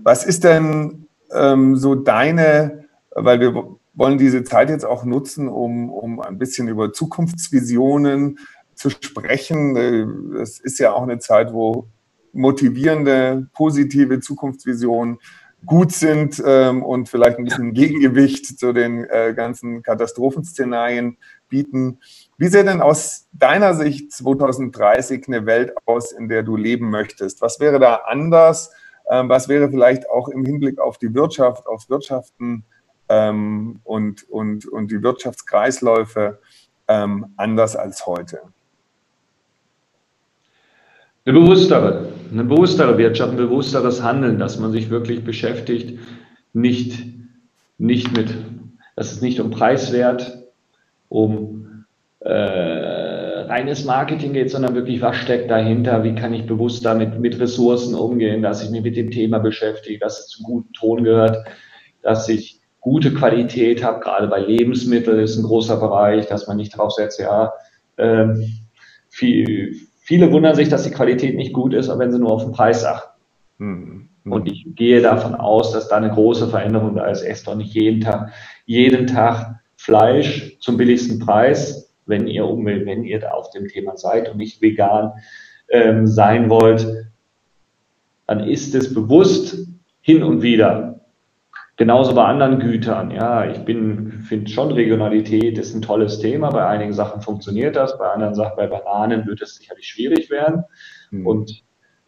was ist denn ähm, so deine, weil wir wollen diese Zeit jetzt auch nutzen, um, um ein bisschen über Zukunftsvisionen zu sprechen. Äh, es ist ja auch eine Zeit, wo motivierende, positive Zukunftsvisionen gut sind ähm, und vielleicht ein bisschen Gegengewicht zu den äh, ganzen Katastrophenszenarien bieten. Wie sähe denn aus deiner Sicht 2030 eine Welt aus, in der du leben möchtest? Was wäre da anders? Ähm, was wäre vielleicht auch im Hinblick auf die Wirtschaft, aufs Wirtschaften ähm, und, und, und die Wirtschaftskreisläufe ähm, anders als heute? Eine bewusstere, eine bewusstere Wirtschaft, ein bewussteres Handeln, dass man sich wirklich beschäftigt, nicht, nicht mit, dass es nicht um Preiswert, um äh, reines Marketing geht, sondern wirklich, was steckt dahinter, wie kann ich bewusst damit mit Ressourcen umgehen, dass ich mich mit dem Thema beschäftige, dass es zu guten Ton gehört, dass ich gute Qualität habe, gerade bei Lebensmitteln ist ein großer Bereich, dass man nicht drauf setzt, ja, äh, viel, Viele wundern sich, dass die Qualität nicht gut ist, aber wenn sie nur auf den Preis achten. Mhm. Und ich gehe davon aus, dass da eine große Veränderung da ist. Esst doch nicht jeden Tag, jeden Tag Fleisch zum billigsten Preis, wenn ihr Umwelt, wenn ihr da auf dem Thema seid und nicht vegan ähm, sein wollt, dann ist es bewusst hin und wieder Genauso bei anderen Gütern. Ja, ich bin, finde schon Regionalität ist ein tolles Thema. Bei einigen Sachen funktioniert das, bei anderen Sachen, bei Bananen wird es sicherlich schwierig werden. Mhm. Und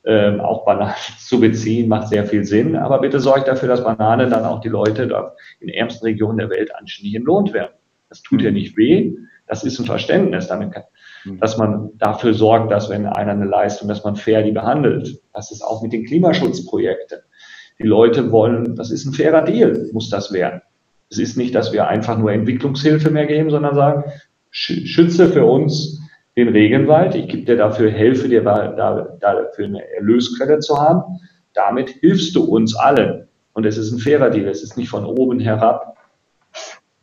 ähm, auch Bananen zu beziehen macht sehr viel Sinn. Aber bitte sorgt dafür, dass Bananen dann auch die Leute da in ärmsten Regionen der Welt anständig entlohnt werden. Das tut mhm. ja nicht weh. Das ist ein Verständnis, damit kann, mhm. dass man dafür sorgt, dass wenn einer eine Leistung, dass man fair die behandelt. Das ist auch mit den Klimaschutzprojekten. Die Leute wollen, das ist ein fairer Deal, muss das werden. Es ist nicht, dass wir einfach nur Entwicklungshilfe mehr geben, sondern sagen, schütze für uns den Regenwald, ich gebe dir dafür, helfe dir da, da, dafür eine Erlösquelle zu haben. Damit hilfst du uns allen. Und es ist ein fairer Deal. Es ist nicht von oben herab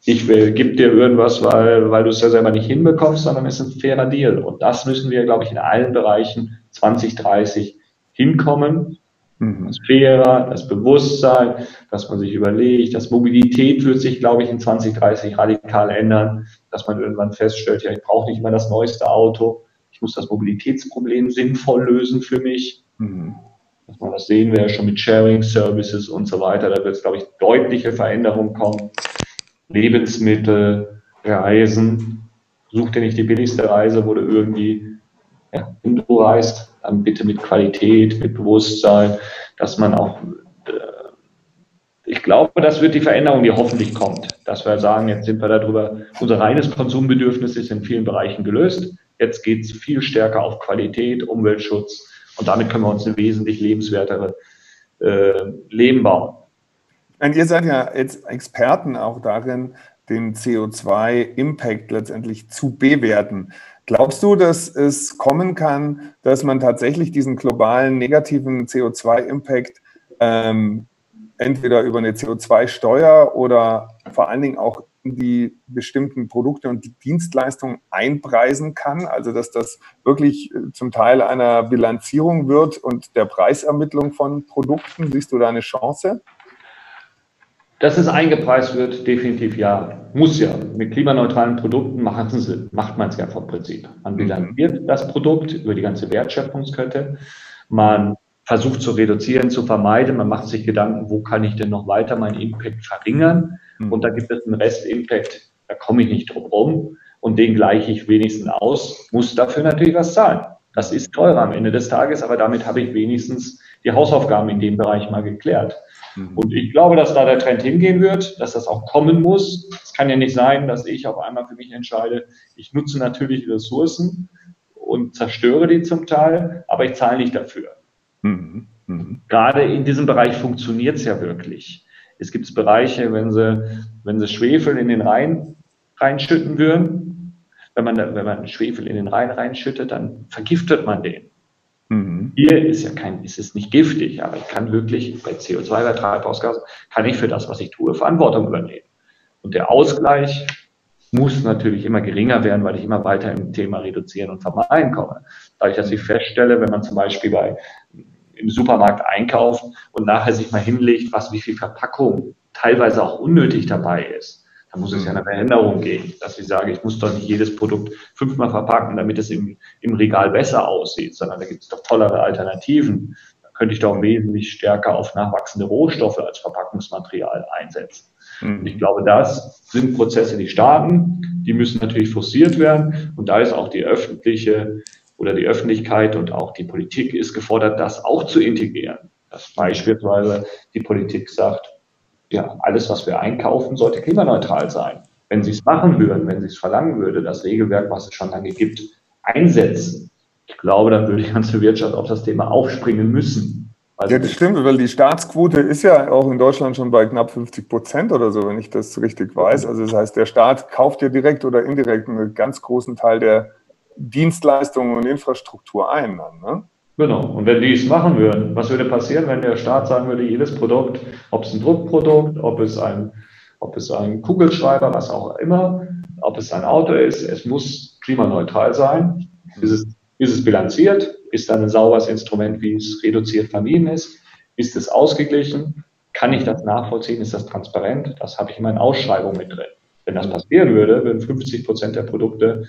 ich will, gib dir irgendwas, weil, weil du es ja selber nicht hinbekommst, sondern es ist ein fairer Deal. Und das müssen wir, glaube ich, in allen Bereichen 2030 hinkommen. Mhm. Das Fairer, das Bewusstsein, dass man sich überlegt, dass Mobilität wird sich, glaube ich, in 2030 radikal ändern, dass man irgendwann feststellt, ja, ich brauche nicht immer das neueste Auto, ich muss das Mobilitätsproblem sinnvoll lösen für mich. Mhm. Dass man das sehen wir ja schon mit Sharing Services und so weiter. Da wird es, glaube ich, deutliche Veränderungen kommen. Lebensmittel, Reisen. Such dir nicht die billigste Reise, wo du irgendwie ja, du reist, bitte mit Qualität, mit Bewusstsein, dass man auch, äh, ich glaube, das wird die Veränderung, die hoffentlich kommt, dass wir sagen, jetzt sind wir darüber, unser reines Konsumbedürfnis ist in vielen Bereichen gelöst. Jetzt geht es viel stärker auf Qualität, Umweltschutz und damit können wir uns ein wesentlich lebenswertere äh, Leben bauen. Und ihr seid ja jetzt Experten auch darin, den CO2-Impact letztendlich zu bewerten. Glaubst du, dass es kommen kann, dass man tatsächlich diesen globalen negativen CO2-Impact ähm, entweder über eine CO2-Steuer oder vor allen Dingen auch die bestimmten Produkte und Dienstleistungen einpreisen kann? Also dass das wirklich äh, zum Teil einer Bilanzierung wird und der Preisermittlung von Produkten. Siehst du da eine Chance? Dass es eingepreist wird, definitiv ja. Muss ja. Mit klimaneutralen Produkten macht man es ja vom Prinzip. Man mhm. bilanziert das Produkt über die ganze Wertschöpfungskette. Man versucht zu reduzieren, zu vermeiden. Man macht sich Gedanken, wo kann ich denn noch weiter meinen Impact verringern? Mhm. Und da gibt es einen Rest-Impact, da komme ich nicht drum rum. Und den gleiche ich wenigstens aus, muss dafür natürlich was zahlen. Das ist teurer am Ende des Tages, aber damit habe ich wenigstens die Hausaufgaben in dem Bereich mal geklärt. Mhm. Und ich glaube, dass da der Trend hingehen wird, dass das auch kommen muss. Es kann ja nicht sein, dass ich auf einmal für mich entscheide, ich nutze natürlich Ressourcen und zerstöre die zum Teil, aber ich zahle nicht dafür. Mhm. Mhm. Gerade in diesem Bereich funktioniert es ja wirklich. Es gibt Bereiche, wenn sie, wenn sie Schwefel in den Rhein reinschütten würden, wenn man, wenn man Schwefel in den Rhein reinschüttet, dann vergiftet man den. Mhm. Hier ist ja kein, ist es nicht giftig, aber ich kann wirklich bei CO2, bei Treibhausgasen, kann ich für das, was ich tue, Verantwortung übernehmen. Und der Ausgleich muss natürlich immer geringer werden, weil ich immer weiter im Thema reduzieren und vermeiden komme. Dadurch, dass ich feststelle, wenn man zum Beispiel bei, im Supermarkt einkauft und nachher sich mal hinlegt, was, wie viel Verpackung teilweise auch unnötig dabei ist, da muss es ja eine Veränderung geben, dass ich sage, ich muss doch nicht jedes Produkt fünfmal verpacken, damit es im, im Regal besser aussieht, sondern da gibt es doch tollere Alternativen. Da könnte ich doch wesentlich stärker auf nachwachsende Rohstoffe als Verpackungsmaterial einsetzen. Mhm. Ich glaube, das sind Prozesse, die starten, die müssen natürlich forciert werden und da ist auch die öffentliche oder die Öffentlichkeit und auch die Politik ist gefordert, das auch zu integrieren. Dass beispielsweise die Politik sagt, ja, alles, was wir einkaufen, sollte klimaneutral sein. Wenn sie es machen würden, wenn sie es verlangen würde, das Regelwerk, was es schon lange gibt, einsetzen, ich glaube, dann würde die ganze Wirtschaft auf das Thema aufspringen müssen. Also ja, das stimmt, weil die Staatsquote ist ja auch in Deutschland schon bei knapp 50 Prozent oder so, wenn ich das richtig weiß. Also das heißt, der Staat kauft ja direkt oder indirekt einen ganz großen Teil der Dienstleistungen und Infrastruktur ein. Ne? Genau. Und wenn die es machen würden, was würde passieren, wenn der Staat sagen würde, jedes Produkt, ob es ein Druckprodukt, ob es ein, ob es ein Kugelschreiber, was auch immer, ob es ein Auto ist, es muss klimaneutral sein. Ist es, ist es bilanziert? Ist dann ein sauberes Instrument, wie es reduziert vermieden ist? Ist es ausgeglichen? Kann ich das nachvollziehen? Ist das transparent? Das habe ich in meinen Ausschreibungen mit drin. Wenn das passieren würde, würden 50 Prozent der Produkte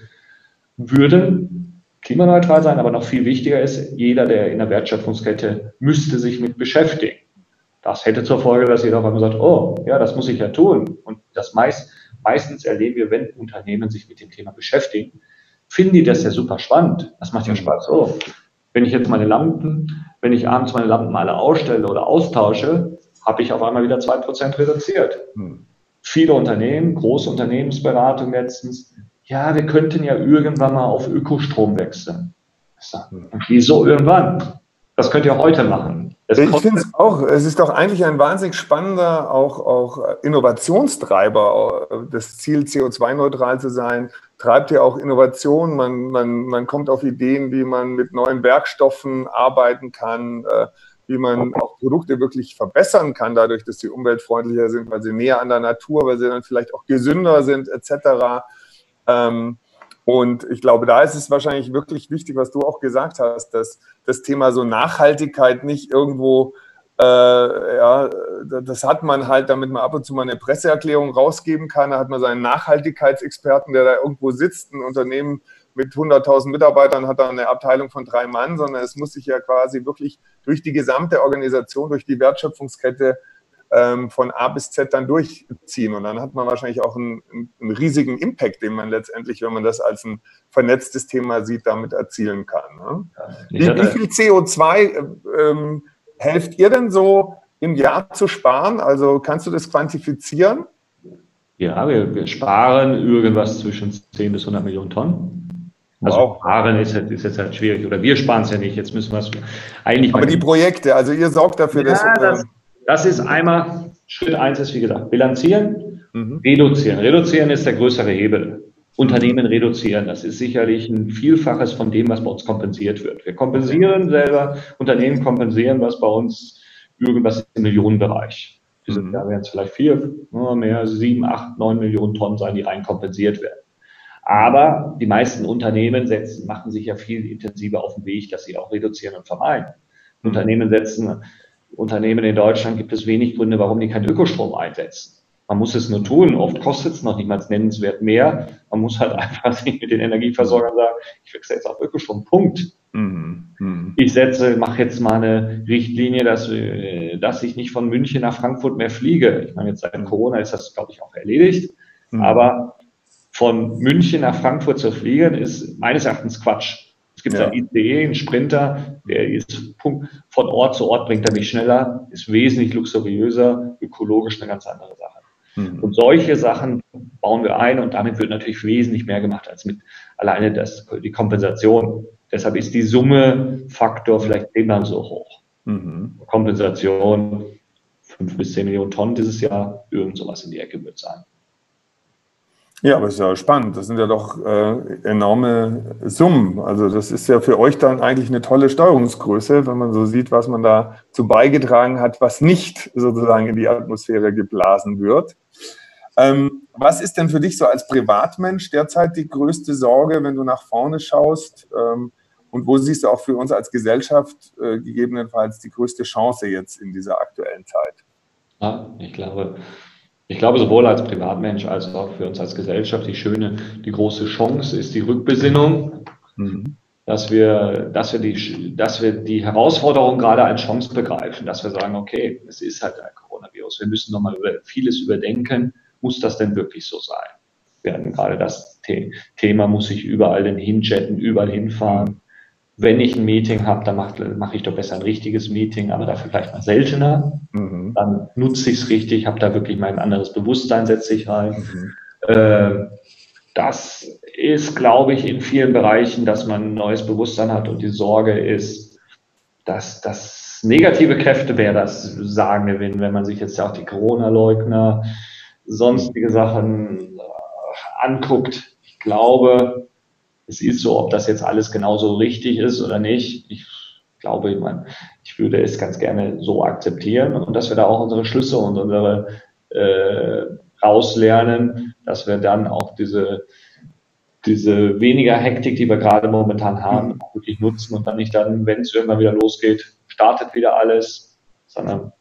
würden klimaneutral sein, aber noch viel wichtiger ist, jeder, der in der Wertschöpfungskette müsste sich mit beschäftigen. Das hätte zur Folge, dass jeder auf einmal sagt, oh, ja, das muss ich ja tun. Und das meist, meistens erleben wir, wenn Unternehmen sich mit dem Thema beschäftigen, finden die das ja super spannend. Das macht ja mhm. Spaß. Oh, wenn ich jetzt meine Lampen, wenn ich abends meine Lampen alle ausstelle oder austausche, habe ich auf einmal wieder zwei Prozent reduziert. Hm. Viele Unternehmen, große Unternehmensberatung letztens, ja, wir könnten ja irgendwann mal auf Ökostrom wechseln. wieso irgendwann? Das könnt ihr heute machen. Es ich finde es auch, es ist doch eigentlich ein wahnsinnig spannender auch, auch Innovationstreiber. Das Ziel, CO2-neutral zu sein, treibt ja auch Innovation. Man, man, man kommt auf Ideen, wie man mit neuen Werkstoffen arbeiten kann. Äh, wie man auch Produkte wirklich verbessern kann, dadurch, dass sie umweltfreundlicher sind, weil sie näher an der Natur, weil sie dann vielleicht auch gesünder sind, etc. Ähm, und ich glaube, da ist es wahrscheinlich wirklich wichtig, was du auch gesagt hast, dass das Thema so Nachhaltigkeit nicht irgendwo, äh, ja, das hat man halt, damit man ab und zu mal eine Presseerklärung rausgeben kann. Da hat man seinen Nachhaltigkeitsexperten, der da irgendwo sitzt, ein Unternehmen mit 100.000 Mitarbeitern hat er eine Abteilung von drei Mann, sondern es muss sich ja quasi wirklich durch die gesamte Organisation, durch die Wertschöpfungskette ähm, von A bis Z dann durchziehen. Und dann hat man wahrscheinlich auch einen, einen, riesigen Impact, den man letztendlich, wenn man das als ein vernetztes Thema sieht, damit erzielen kann. Ne? Wie, wie, viel CO2 äh, ähm, helft ihr denn so im Jahr zu sparen? Also kannst du das quantifizieren? Ja, wir, wir sparen irgendwas zwischen 10 bis 100 Millionen Tonnen. Also wow. sparen ist, ist jetzt halt schwierig. Oder wir sparen es ja nicht. Jetzt müssen wir es eigentlich. Aber die Projekte, also ihr sorgt dafür, ja, dass. Das, das ist einmal, Schritt eins ist wie gesagt, bilanzieren, mhm. reduzieren. Reduzieren ist der größere Hebel. Unternehmen reduzieren. Das ist sicherlich ein Vielfaches von dem, was bei uns kompensiert wird. Wir kompensieren selber, Unternehmen kompensieren, was bei uns irgendwas im Millionenbereich. Dieses mhm. Jahr werden es vielleicht vier, mehr, sieben, acht, neun Millionen Tonnen sein, die rein kompensiert werden. Aber die meisten Unternehmen setzen, machen sich ja viel intensiver auf den Weg, dass sie auch reduzieren und vermeiden. Mhm. Unternehmen setzen, Unternehmen in Deutschland gibt es wenig Gründe, warum die keinen Ökostrom einsetzen. Man muss es nur tun. Oft kostet es noch nicht mal nennenswert mehr. Man muss halt einfach sich mit den Energieversorgern sagen, ich wechsle jetzt auf Ökostrom. Punkt. Mhm. Mhm. Ich setze, mache jetzt mal eine Richtlinie, dass, dass ich nicht von München nach Frankfurt mehr fliege. Ich meine, jetzt seit Corona ist das, glaube ich, auch erledigt. Mhm. Aber von München nach Frankfurt zu fliegen, ist meines Erachtens Quatsch. Es gibt ja. einen ICE, einen Sprinter, der ist von Ort zu Ort bringt er mich schneller, ist wesentlich luxuriöser, ökologisch eine ganz andere Sache. Mhm. Und solche Sachen bauen wir ein und damit wird natürlich wesentlich mehr gemacht als mit alleine das, die Kompensation. Deshalb ist die Summe Faktor vielleicht zehnmal so hoch. Mhm. Kompensation fünf bis zehn Millionen Tonnen dieses Jahr, irgend sowas in die Ecke wird sein. Ja, aber es ist ja spannend. Das sind ja doch äh, enorme Summen. Also das ist ja für euch dann eigentlich eine tolle Steuerungsgröße, wenn man so sieht, was man da zu beigetragen hat, was nicht sozusagen in die Atmosphäre geblasen wird. Ähm, was ist denn für dich so als Privatmensch derzeit die größte Sorge, wenn du nach vorne schaust? Ähm, und wo siehst du auch für uns als Gesellschaft äh, gegebenenfalls die größte Chance jetzt in dieser aktuellen Zeit? Ja, ich glaube, ich glaube, sowohl als Privatmensch als auch für uns als Gesellschaft die schöne, die große Chance ist die Rückbesinnung, mhm. dass wir, dass wir die, dass wir die Herausforderung gerade als Chance begreifen, dass wir sagen, okay, es ist halt ein Coronavirus. Wir müssen nochmal über vieles überdenken. Muss das denn wirklich so sein? Wir hatten gerade das Thema, muss ich überall denn hinjetten, überall hinfahren? Wenn ich ein Meeting habe, dann mache mach ich doch besser ein richtiges Meeting, aber dafür vielleicht mal seltener. Mhm. Dann nutze ich es richtig, habe da wirklich mein anderes Bewusstsein, setze ich rein. Mhm. Äh, das ist, glaube ich, in vielen Bereichen, dass man ein neues Bewusstsein hat und die Sorge ist, dass das negative Kräfte, wer das sagen gewinnen, wenn man sich jetzt auch die Corona-Leugner, sonstige Sachen äh, anguckt. Ich glaube, es ist so, ob das jetzt alles genauso richtig ist oder nicht. Ich glaube, ich, meine, ich würde es ganz gerne so akzeptieren und dass wir da auch unsere Schlüsse und unsere äh, rauslernen, dass wir dann auch diese diese weniger Hektik, die wir gerade momentan haben, wirklich nutzen und dann nicht dann, wenn es irgendwann wieder losgeht, startet wieder alles, sondern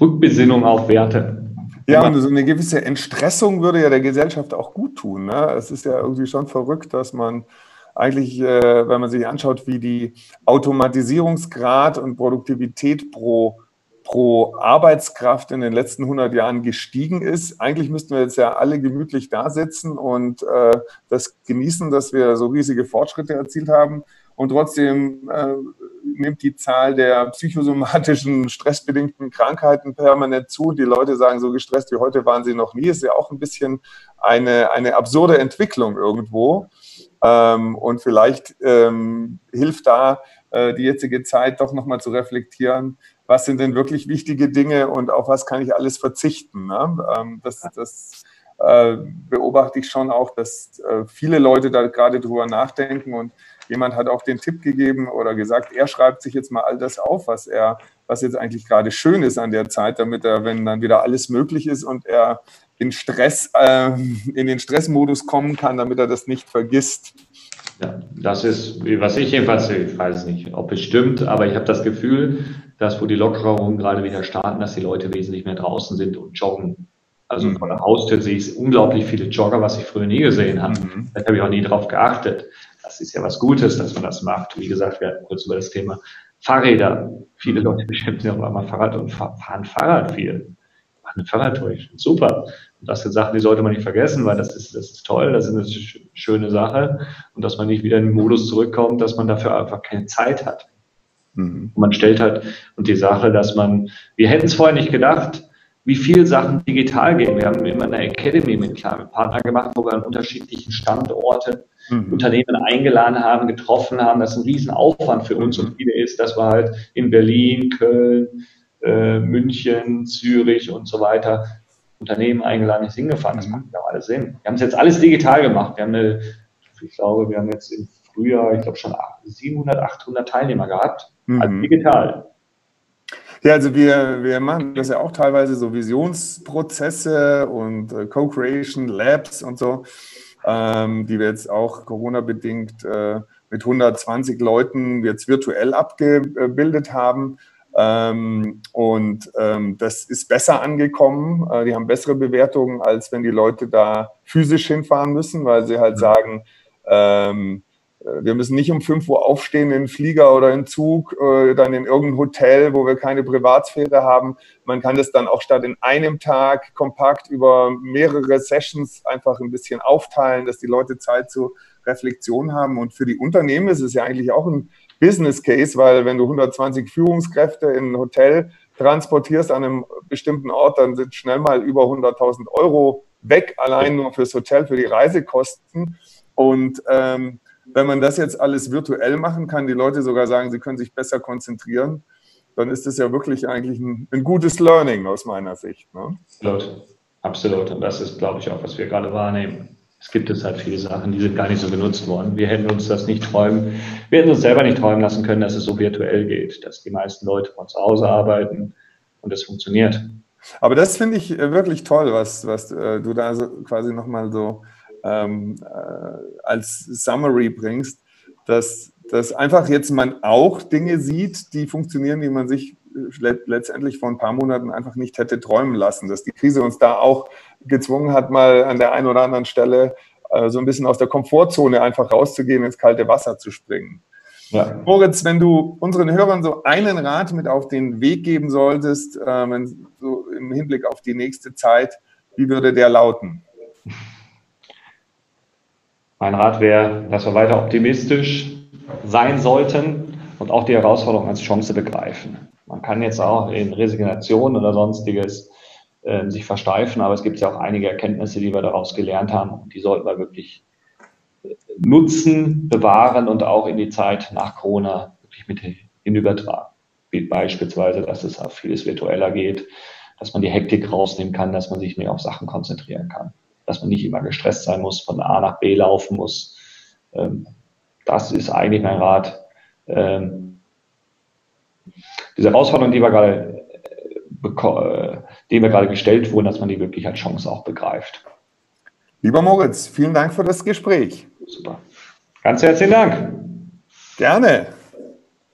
Rückbesinnung auf Werte. Ja, und so eine gewisse Entstressung würde ja der Gesellschaft auch gut tun. Ne? Es ist ja irgendwie schon verrückt, dass man eigentlich, äh, wenn man sich anschaut, wie die Automatisierungsgrad und Produktivität pro, pro Arbeitskraft in den letzten 100 Jahren gestiegen ist. Eigentlich müssten wir jetzt ja alle gemütlich da sitzen und äh, das genießen, dass wir so riesige Fortschritte erzielt haben. Und trotzdem äh, nimmt die Zahl der psychosomatischen, stressbedingten Krankheiten permanent zu. Die Leute sagen, so gestresst wie heute waren sie noch nie. Ist ja auch ein bisschen eine, eine absurde Entwicklung irgendwo. Ähm, und vielleicht ähm, hilft da äh, die jetzige Zeit doch nochmal zu reflektieren, was sind denn wirklich wichtige Dinge und auf was kann ich alles verzichten. Ne? Ähm, das, das äh, beobachte ich schon auch, dass äh, viele Leute da gerade drüber nachdenken und jemand hat auch den Tipp gegeben oder gesagt, er schreibt sich jetzt mal all das auf, was er, was jetzt eigentlich gerade schön ist an der Zeit, damit er, wenn dann wieder alles möglich ist und er in Stress, äh, in den Stressmodus kommen kann, damit er das nicht vergisst. Ja, das ist, was ich jedenfalls, ich weiß nicht, ob es stimmt, aber ich habe das Gefühl, dass wo die Lockerungen gerade wieder starten, dass die Leute wesentlich mehr draußen sind und joggen. Also mhm. von der Haustür sehe ich unglaublich viele Jogger, was ich früher nie gesehen habe. Mhm. Da habe ich auch nie drauf geachtet. Das ist ja was Gutes, dass man das macht. Wie gesagt, wir hatten kurz über das Thema Fahrräder. Viele Leute beschäftigen sich auch einmal Fahrrad und fahren Fahrrad viel. Machen eine Fahrradtour. Super. Und das sind Sachen, die sollte man nicht vergessen, weil das ist, das ist toll, das ist eine schöne Sache. Und dass man nicht wieder in den Modus zurückkommt, dass man dafür einfach keine Zeit hat. Mhm. Und man stellt halt, und die Sache, dass man, wir hätten es vorher nicht gedacht, wie viel Sachen digital gehen. Wir haben immer eine Academy mit kleinen Partnern gemacht, wo wir an unterschiedlichen Standorten mhm. Unternehmen eingeladen haben, getroffen haben. Das ist ein Riesenaufwand für uns mhm. und viele ist, dass wir halt in Berlin, Köln, äh, München, Zürich und so weiter Unternehmen eingeladen, ist hingefahren. Das macht ja alles Sinn. Wir haben es jetzt alles digital gemacht. Wir haben eine, ich glaube, wir haben jetzt im Frühjahr, ich glaube schon 700, 800 Teilnehmer gehabt. Mhm. Also digital. Ja, also wir, wir machen das ja auch teilweise so Visionsprozesse und äh, Co-Creation Labs und so, ähm, die wir jetzt auch Corona-bedingt äh, mit 120 Leuten jetzt virtuell abgebildet haben. Ähm, und ähm, das ist besser angekommen. Äh, die haben bessere Bewertungen, als wenn die Leute da physisch hinfahren müssen, weil sie halt mhm. sagen, ähm, äh, wir müssen nicht um 5 Uhr aufstehen in Flieger oder in Zug, äh, dann in irgendein Hotel, wo wir keine Privatsphäre haben. Man kann das dann auch statt in einem Tag kompakt über mehrere Sessions einfach ein bisschen aufteilen, dass die Leute Zeit zur Reflexion haben. Und für die Unternehmen ist es ja eigentlich auch ein Business Case, weil wenn du 120 Führungskräfte in ein Hotel transportierst an einem bestimmten Ort, dann sind schnell mal über 100.000 Euro weg, allein nur fürs Hotel, für die Reisekosten. Und ähm, wenn man das jetzt alles virtuell machen kann, die Leute sogar sagen, sie können sich besser konzentrieren, dann ist das ja wirklich eigentlich ein, ein gutes Learning aus meiner Sicht. Ne? Absolut, absolut. Und das ist, glaube ich, auch, was wir gerade wahrnehmen. Es gibt jetzt halt viele Sachen, die sind gar nicht so genutzt worden. Wir hätten uns das nicht träumen, wir hätten uns selber nicht träumen lassen können, dass es so virtuell geht, dass die meisten Leute von zu Hause arbeiten und es funktioniert. Aber das finde ich äh, wirklich toll, was, was äh, du da so quasi nochmal so ähm, äh, als Summary bringst, dass, dass einfach jetzt man auch Dinge sieht, die funktionieren, die man sich äh, letztendlich vor ein paar Monaten einfach nicht hätte träumen lassen, dass die Krise uns da auch gezwungen hat, mal an der einen oder anderen Stelle äh, so ein bisschen aus der Komfortzone einfach rauszugehen, ins kalte Wasser zu springen. Ja. Moritz, wenn du unseren Hörern so einen Rat mit auf den Weg geben solltest, äh, so im Hinblick auf die nächste Zeit, wie würde der lauten? Mein Rat wäre, dass wir weiter optimistisch sein sollten und auch die Herausforderung als Chance begreifen. Man kann jetzt auch in Resignation oder sonstiges äh, sich versteifen, aber es gibt ja auch einige Erkenntnisse, die wir daraus gelernt haben und die sollten wir wirklich äh, nutzen, bewahren und auch in die Zeit nach Corona wirklich mit hinübertragen. Wie beispielsweise, dass es auf vieles virtueller geht, dass man die Hektik rausnehmen kann, dass man sich mehr auf Sachen konzentrieren kann dass man nicht immer gestresst sein muss, von A nach B laufen muss. Ähm, das ist eigentlich mein Rat. Ähm, diese Herausforderung, die wir gerade, äh, die wir gerade gestellt wurden, dass man die wirklich als Chance auch begreift. Lieber Moritz, vielen Dank für das Gespräch. Super. Ganz herzlichen Dank. Gerne.